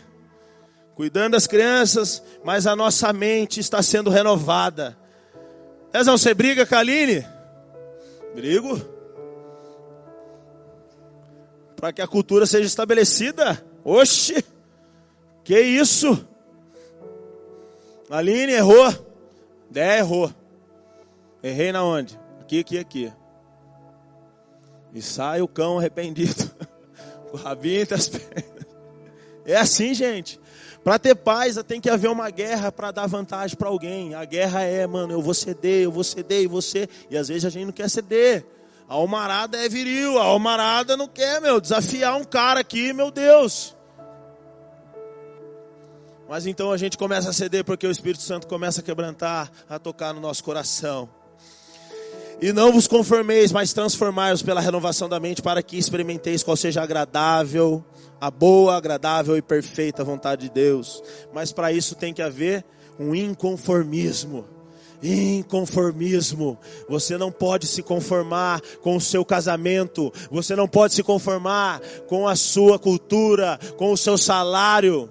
B: cuidando das crianças, mas a nossa mente está sendo renovada. Ezão, você briga com a Aline? Brigo. Para que a cultura seja estabelecida. Oxe, que isso? Aline errou. Dé errou. Errei na onde? Aqui, aqui, aqui. E sai o cão arrependido, *laughs* o rabinho entre as *laughs* pernas. É assim, gente. Para ter paz, tem que haver uma guerra para dar vantagem para alguém. A guerra é, mano, eu vou ceder, eu vou ceder e você. E às vezes a gente não quer ceder. A almarada é viril, a almarada não quer, meu, desafiar um cara aqui, meu Deus. Mas então a gente começa a ceder porque o Espírito Santo começa a quebrantar, a tocar no nosso coração. E não vos conformeis, mas transformai-vos pela renovação da mente, para que experimenteis qual seja agradável, a boa, agradável e perfeita vontade de Deus. Mas para isso tem que haver um inconformismo. Inconformismo. Você não pode se conformar com o seu casamento. Você não pode se conformar com a sua cultura, com o seu salário.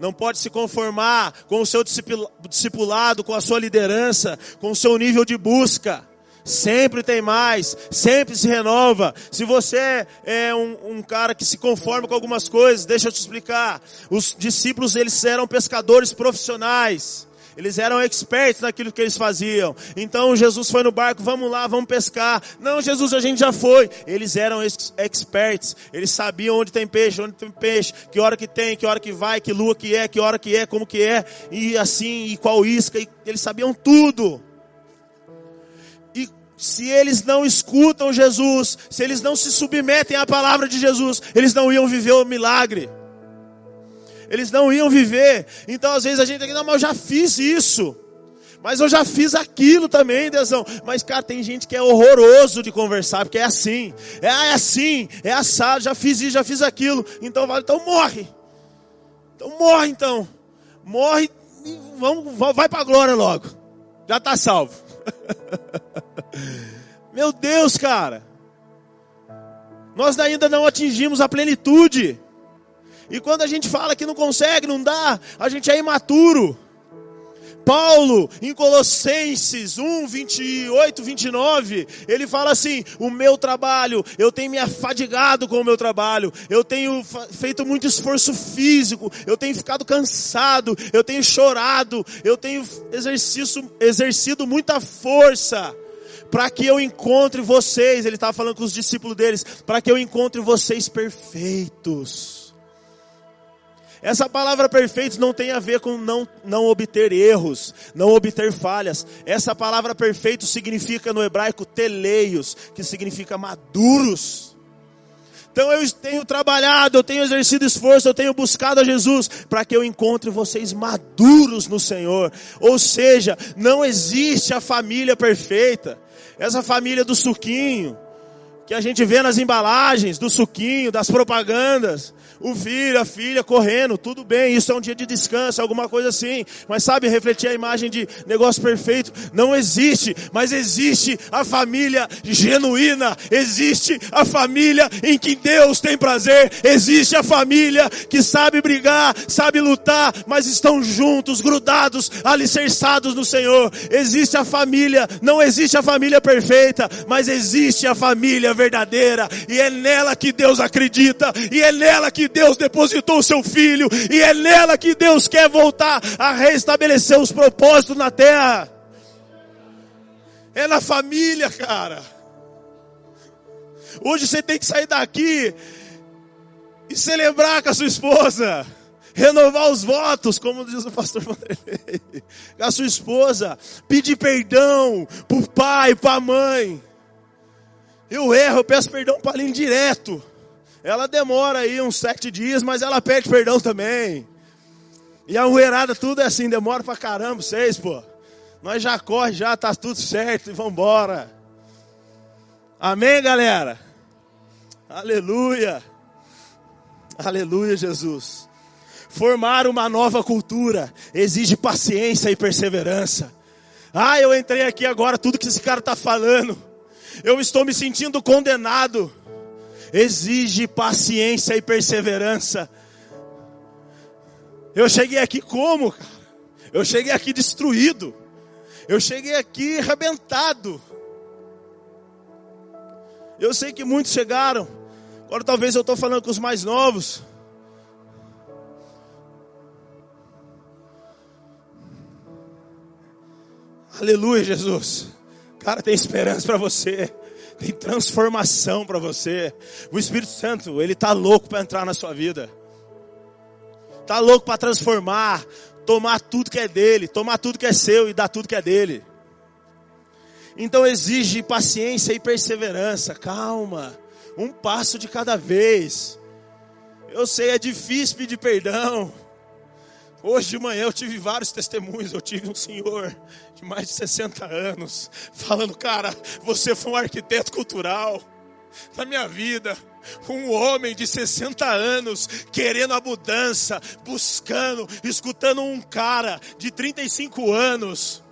B: Não pode se conformar com o seu discipulado, com a sua liderança, com o seu nível de busca sempre tem mais, sempre se renova. Se você é um, um, cara que se conforma com algumas coisas, deixa eu te explicar. Os discípulos eles eram pescadores profissionais. Eles eram expertos naquilo que eles faziam. Então Jesus foi no barco, vamos lá, vamos pescar. Não, Jesus, a gente já foi. Eles eram ex experts. Eles sabiam onde tem peixe, onde tem peixe, que hora que tem, que hora que vai, que lua que é, que hora que é, como que é, e assim, e qual isca. E eles sabiam tudo se eles não escutam Jesus, se eles não se submetem à palavra de Jesus, eles não iam viver o milagre. Eles não iam viver. Então, às vezes a gente aqui, não, mas eu já fiz isso. Mas eu já fiz aquilo também, Deusão. Mas, cara, tem gente que é horroroso de conversar, porque é assim. É, é assim, é assado, já fiz isso, já fiz aquilo. Então, vale, então morre. Então morre, então. Morre e vamos, vai para a glória logo. Já está salvo. *laughs* Meu Deus, cara. Nós ainda não atingimos a plenitude. E quando a gente fala que não consegue, não dá, a gente é imaturo. Paulo, em Colossenses 1, 28, 29, ele fala assim: O meu trabalho, eu tenho me afadigado com o meu trabalho, eu tenho feito muito esforço físico, eu tenho ficado cansado, eu tenho chorado, eu tenho exercido, exercido muita força para que eu encontre vocês, ele estava falando com os discípulos deles, para que eu encontre vocês perfeitos. Essa palavra perfeito não tem a ver com não, não obter erros, não obter falhas. Essa palavra perfeito significa no hebraico teleios, que significa maduros. Então eu tenho trabalhado, eu tenho exercido esforço, eu tenho buscado a Jesus para que eu encontre vocês maduros no Senhor. Ou seja, não existe a família perfeita. Essa família do suquinho, que a gente vê nas embalagens, do suquinho, das propagandas o filho, a filha correndo, tudo bem, isso é um dia de descanso, alguma coisa assim. Mas sabe, refletir a imagem de negócio perfeito não existe, mas existe a família genuína, existe a família em que Deus tem prazer, existe a família que sabe brigar, sabe lutar, mas estão juntos, grudados, alicerçados no Senhor. Existe a família, não existe a família perfeita, mas existe a família verdadeira, e é nela que Deus acredita, e é nela que Deus depositou o seu filho e é nela que Deus quer voltar a restabelecer os propósitos na terra. É na família, cara. Hoje você tem que sair daqui e celebrar com a sua esposa. Renovar os votos, como diz o pastor Vanderlei. A sua esposa. Pedir perdão pro pai, pra mãe. Eu erro, eu peço perdão para ele direto. Ela demora aí uns sete dias, mas ela pede perdão também. E a rueirada tudo é assim, demora pra caramba, vocês, pô. Nós já corre, já tá tudo certo e vambora. Amém, galera? Aleluia. Aleluia, Jesus. Formar uma nova cultura exige paciência e perseverança. Ah, eu entrei aqui agora, tudo que esse cara está falando. Eu estou me sentindo condenado exige paciência e perseverança. Eu cheguei aqui como? Eu cheguei aqui destruído. Eu cheguei aqui arrebentado. Eu sei que muitos chegaram. Agora talvez eu estou falando com os mais novos. Aleluia, Jesus. Cara, tem esperança para você. tem transformação para você. O Espírito Santo, ele tá louco para entrar na sua vida. Tá louco para transformar, tomar tudo que é dele, tomar tudo que é seu e dar tudo que é dele. Então exige paciência e perseverança, calma, um passo de cada vez. Eu sei, é difícil pedir perdão. Hoje de manhã eu tive vários testemunhos. Eu tive um senhor de mais de 60 anos falando: Cara, você foi um arquiteto cultural na minha vida. Um homem de 60 anos querendo a mudança, buscando, escutando um cara de 35 anos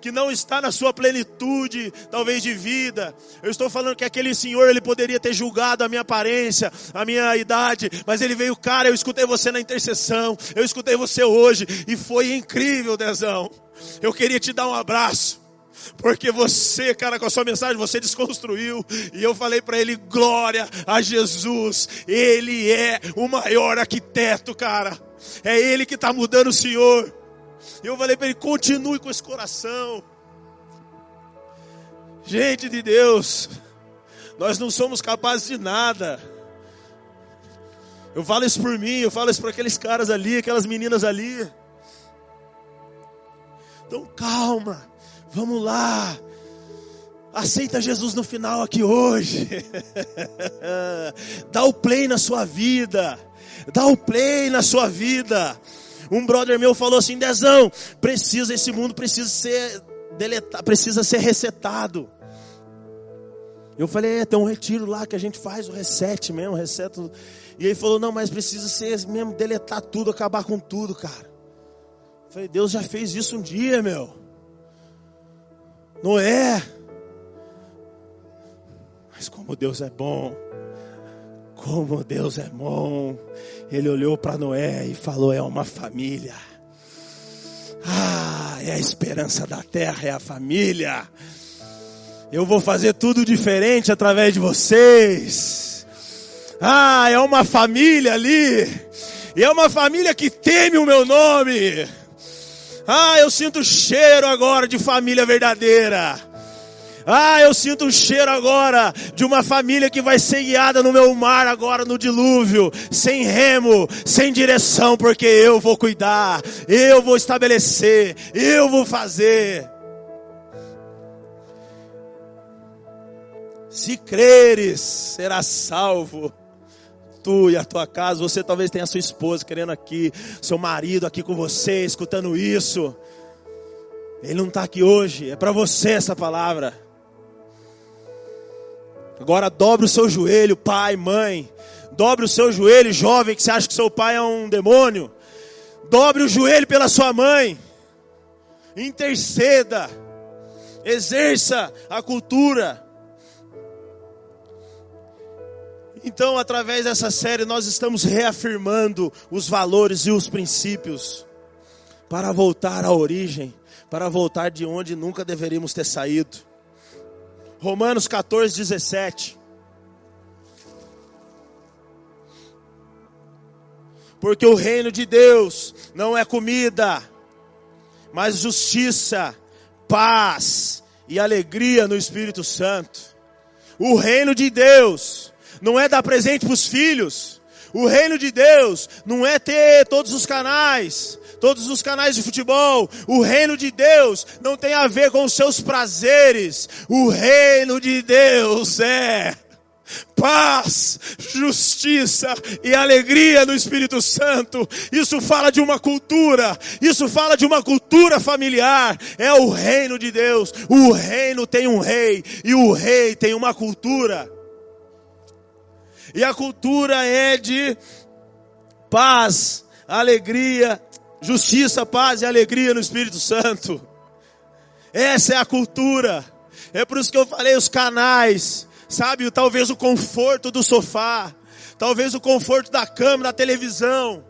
B: que não está na sua plenitude, talvez de vida. Eu estou falando que aquele senhor, ele poderia ter julgado a minha aparência, a minha idade, mas ele veio, cara, eu escutei você na intercessão, eu escutei você hoje, e foi incrível, Dezão. Eu queria te dar um abraço. Porque você, cara, com a sua mensagem, você desconstruiu. E eu falei para ele: glória a Jesus. Ele é o maior arquiteto, cara. É ele que está mudando o Senhor. Eu falei para ele: continue com esse coração. Gente de Deus, nós não somos capazes de nada. Eu falo isso por mim, eu falo isso para aqueles caras ali, aquelas meninas ali. Então calma, vamos lá. Aceita Jesus no final aqui hoje. *laughs* Dá o play na sua vida. Dá o play na sua vida. Um brother meu falou assim: Dezão, precisa, esse mundo precisa ser deletado, precisa ser resetado. Eu falei, é, tem um retiro lá que a gente faz o reset mesmo, reseto. E ele falou, não, mas precisa ser mesmo deletar tudo, acabar com tudo, cara. Eu falei, Deus já fez isso um dia, meu. Noé. Mas como Deus é bom. Como Deus é bom. Ele olhou para Noé e falou: É uma família. Ah, é a esperança da terra, é a família. Eu vou fazer tudo diferente através de vocês. Ah, é uma família ali. E é uma família que teme o meu nome. Ah, eu sinto cheiro agora de família verdadeira. Ah, eu sinto um cheiro agora de uma família que vai ser guiada no meu mar agora no dilúvio, sem remo, sem direção, porque eu vou cuidar, eu vou estabelecer, eu vou fazer. Se creres, serás salvo. Tu e a tua casa, você talvez tenha sua esposa querendo aqui, seu marido aqui com você, escutando isso. Ele não está aqui hoje, é para você essa palavra. Agora dobre o seu joelho, pai, mãe. Dobre o seu joelho, jovem, que você acha que seu pai é um demônio. Dobre o joelho pela sua mãe. Interceda. Exerça a cultura. Então, através dessa série, nós estamos reafirmando os valores e os princípios para voltar à origem, para voltar de onde nunca deveríamos ter saído. Romanos 14, 17. Porque o reino de Deus não é comida, mas justiça, paz e alegria no Espírito Santo. O reino de Deus não é dar presente para os filhos. O reino de Deus não é ter todos os canais, todos os canais de futebol. O reino de Deus não tem a ver com os seus prazeres. O reino de Deus é paz, justiça e alegria no Espírito Santo. Isso fala de uma cultura, isso fala de uma cultura familiar. É o reino de Deus. O reino tem um rei e o rei tem uma cultura. E a cultura é de paz, alegria justiça, paz e alegria no Espírito Santo. Essa é a cultura. É por isso que eu falei os canais, sabe? Talvez o conforto do sofá, talvez o conforto da cama, da televisão.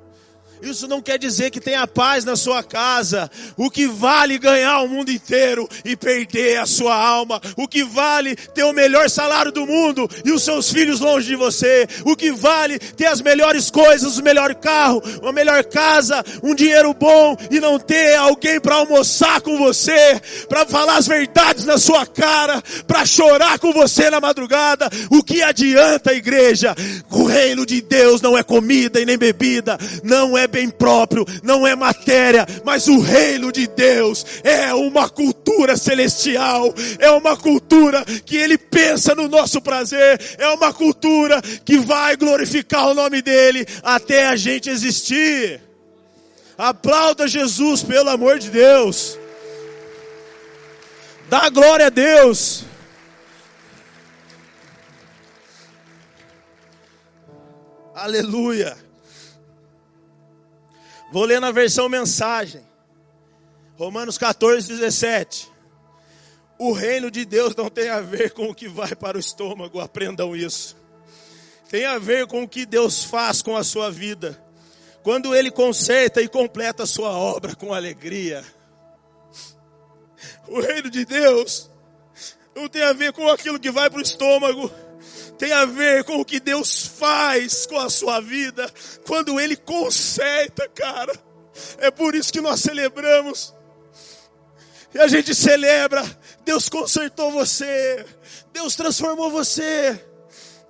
B: Isso não quer dizer que tenha paz na sua casa. O que vale ganhar o mundo inteiro e perder a sua alma. O que vale ter o melhor salário do mundo e os seus filhos longe de você. O que vale ter as melhores coisas, o melhor carro, a melhor casa, um dinheiro bom e não ter alguém para almoçar com você, para falar as verdades na sua cara, para chorar com você na madrugada. O que adianta, igreja? O reino de Deus não é comida e nem bebida, não é bem próprio, não é matéria, mas o reino de Deus é uma cultura celestial, é uma cultura que ele pensa no nosso prazer, é uma cultura que vai glorificar o nome dele até a gente existir. Aplauda Jesus, pelo amor de Deus. Dá glória a Deus. Aleluia. Vou ler na versão mensagem. Romanos 14, 17. O reino de Deus não tem a ver com o que vai para o estômago, aprendam isso. Tem a ver com o que Deus faz com a sua vida. Quando Ele conserta e completa a sua obra com alegria. O reino de Deus não tem a ver com aquilo que vai para o estômago tem a ver com o que Deus faz com a sua vida, quando Ele conserta, cara. É por isso que nós celebramos. E a gente celebra, Deus consertou você, Deus transformou você.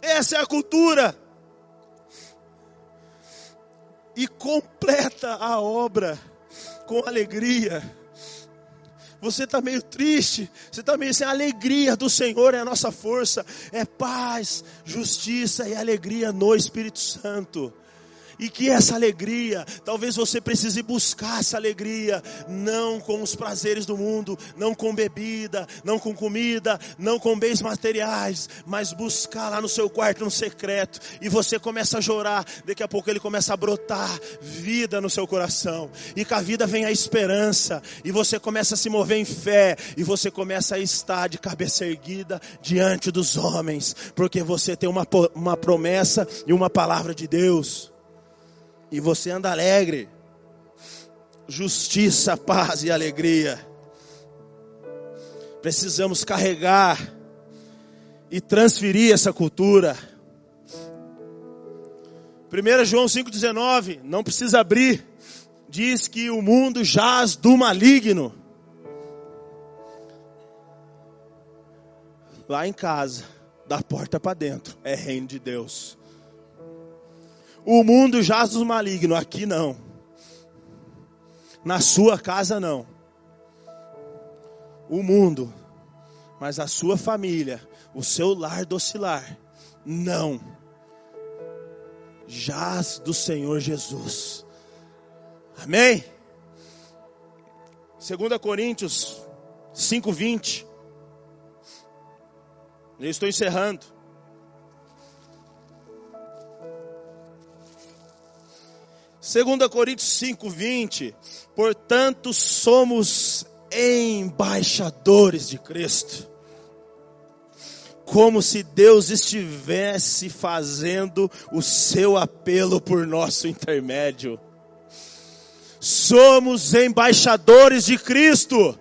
B: Essa é a cultura. E completa a obra com alegria. Você está meio triste, você está meio sem alegria do Senhor é a nossa força, é paz, justiça e alegria no Espírito Santo. E que essa alegria, talvez você precise buscar essa alegria, não com os prazeres do mundo, não com bebida, não com comida, não com bens materiais, mas buscar lá no seu quarto, no secreto, e você começa a chorar, daqui a pouco ele começa a brotar vida no seu coração, e com a vida vem a esperança, e você começa a se mover em fé, e você começa a estar de cabeça erguida diante dos homens, porque você tem uma, uma promessa e uma palavra de Deus e você anda alegre. Justiça, paz e alegria. Precisamos carregar e transferir essa cultura. 1 João 5,19, não precisa abrir, diz que o mundo jaz do maligno. Lá em casa, da porta para dentro, é reino de Deus. O mundo jaz do maligno, aqui não. Na sua casa não. O mundo, mas a sua família, o seu lar docilar, não. Jaz do Senhor Jesus. Amém? 2 Coríntios 5:20. Eu estou encerrando. 2 Coríntios 5, 20. Portanto, somos embaixadores de Cristo. Como se Deus estivesse fazendo o seu apelo por nosso intermédio. Somos embaixadores de Cristo.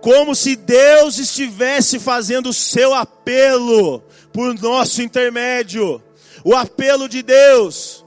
B: Como se Deus estivesse fazendo o seu apelo por nosso intermédio. O apelo de Deus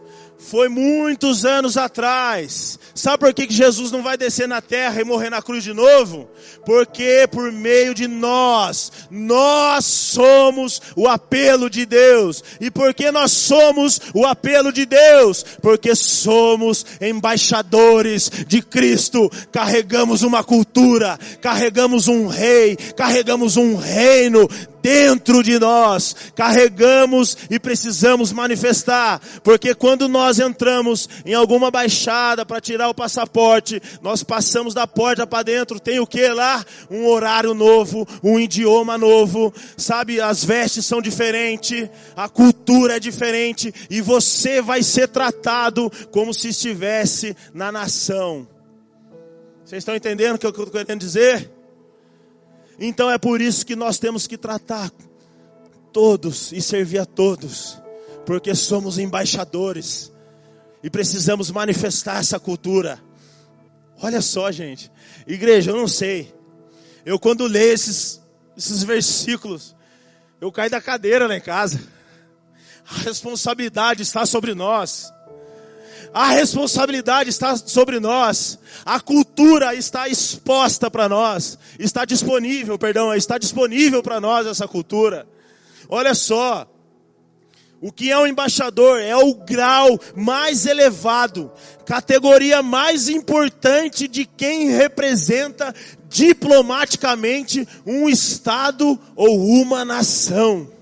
B: foi muitos anos atrás. Sabe por que Jesus não vai descer na terra e morrer na cruz de novo? Porque por meio de nós, nós somos o apelo de Deus. E por que nós somos o apelo de Deus? Porque somos embaixadores de Cristo. Carregamos uma cultura, carregamos um rei, carregamos um reino dentro de nós, carregamos e precisamos manifestar, porque quando nós entramos em alguma baixada para tirar o passaporte, nós passamos da porta para dentro, tem o que lá? Um horário novo, um idioma novo, sabe? As vestes são diferentes, a cultura é diferente e você vai ser tratado como se estivesse na nação. Vocês estão entendendo o que eu estou querendo dizer? Então é por isso que nós temos que tratar todos e servir a todos, porque somos embaixadores. E precisamos manifestar essa cultura. Olha só, gente. Igreja, eu não sei. Eu quando leio esses, esses versículos, eu caio da cadeira lá em casa. A responsabilidade está sobre nós. A responsabilidade está sobre nós. A cultura está exposta para nós. Está disponível, perdão, está disponível para nós essa cultura. Olha só. O que é um embaixador? É o grau mais elevado, categoria mais importante de quem representa diplomaticamente um Estado ou uma nação.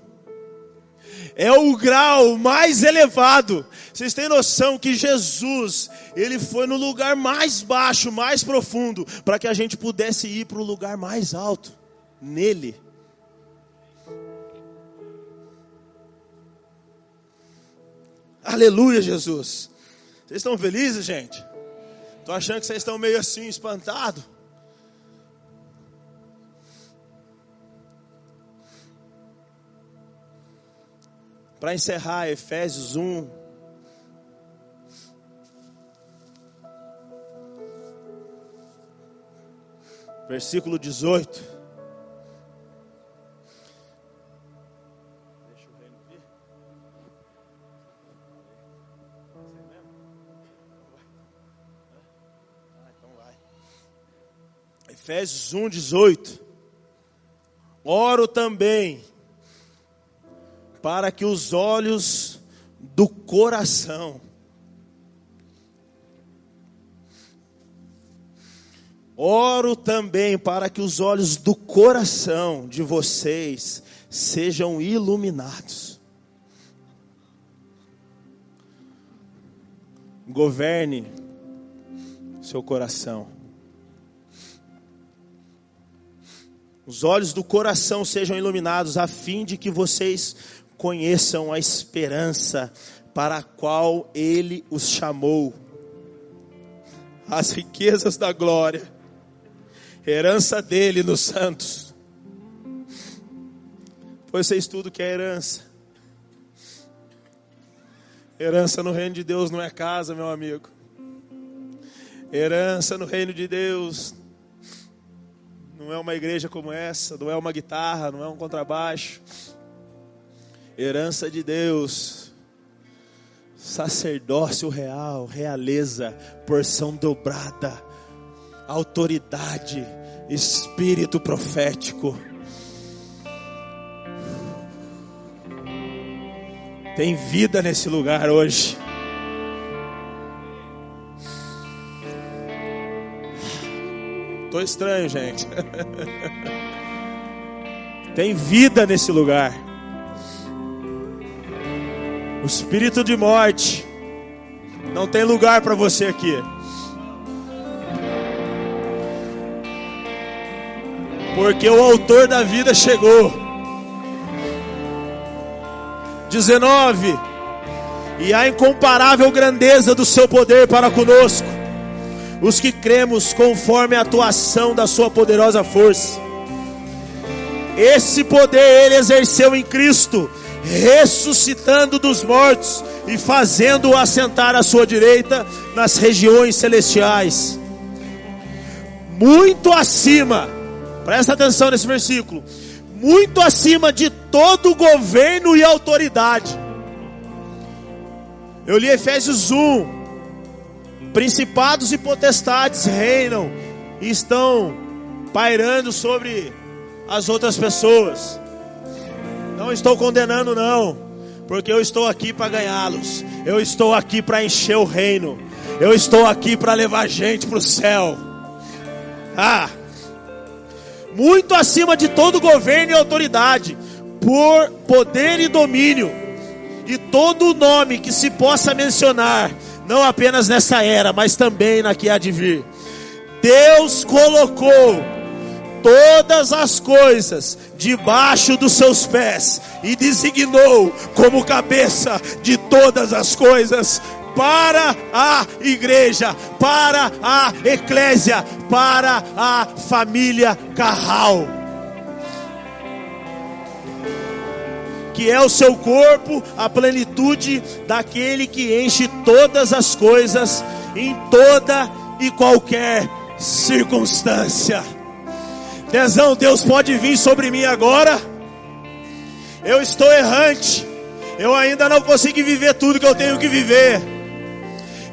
B: É o grau mais elevado. Vocês têm noção que Jesus, ele foi no lugar mais baixo, mais profundo, para que a gente pudesse ir para o lugar mais alto, nele. Aleluia, Jesus. Vocês estão felizes, gente? Estou achando que vocês estão meio assim, espantados. Para encerrar, Efésios 1. Versículo 18. Efésios 1, 18. Oro também para que os olhos do coração Oro também para que os olhos do coração de vocês sejam iluminados. Governe seu coração. os olhos do coração sejam iluminados, a fim de que vocês conheçam a esperança para a qual Ele os chamou, as riquezas da glória, herança dele nos santos. Pois vocês tudo que é herança. Herança no reino de Deus não é casa, meu amigo. Herança no reino de Deus não é uma igreja como essa, não é uma guitarra, não é um contrabaixo. Herança de Deus, sacerdócio real, realeza, porção dobrada, autoridade, espírito profético. Tem vida nesse lugar hoje. Tô estranho, gente. *laughs* Tem vida nesse lugar. O espírito de morte não tem lugar para você aqui. Porque o autor da vida chegou. 19. E a incomparável grandeza do seu poder para conosco os que cremos conforme a atuação da Sua poderosa força. Esse poder ele exerceu em Cristo, ressuscitando dos mortos e fazendo-o assentar à sua direita nas regiões celestiais. Muito acima, presta atenção nesse versículo, muito acima de todo governo e autoridade. Eu li Efésios 1, Principados e potestades reinam e estão pairando sobre as outras pessoas. Não estou condenando, não, porque eu estou aqui para ganhá-los. Eu estou aqui para encher o reino. Eu estou aqui para levar gente para o céu. Ah, muito acima de todo governo e autoridade, por poder e domínio, e todo nome que se possa mencionar não apenas nessa era, mas também na que há de vir. Deus colocou todas as coisas debaixo dos seus pés e designou como cabeça de todas as coisas para a igreja, para a eclésia, para a família Carral. que é o seu corpo, a plenitude daquele que enche todas as coisas em toda e qualquer circunstância. Dezão, Deus pode vir sobre mim agora. Eu estou errante. Eu ainda não consigo viver tudo que eu tenho que viver.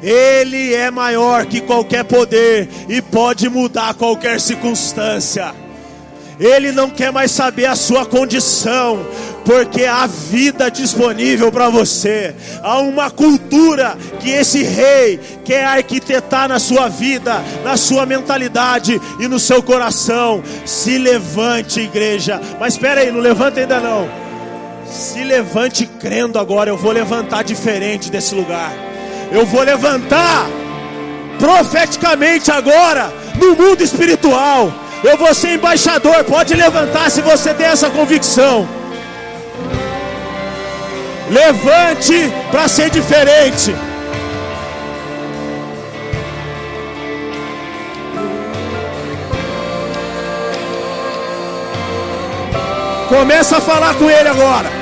B: Ele é maior que qualquer poder e pode mudar qualquer circunstância. Ele não quer mais saber a sua condição, porque há vida disponível para você. Há uma cultura que esse rei quer arquitetar na sua vida, na sua mentalidade e no seu coração. Se levante, igreja. Mas espera aí, não levanta ainda não. Se levante crendo agora. Eu vou levantar diferente desse lugar. Eu vou levantar profeticamente agora no mundo espiritual eu vou ser embaixador. Pode levantar se você tem essa convicção. Levante para ser diferente. Começa a falar com ele agora.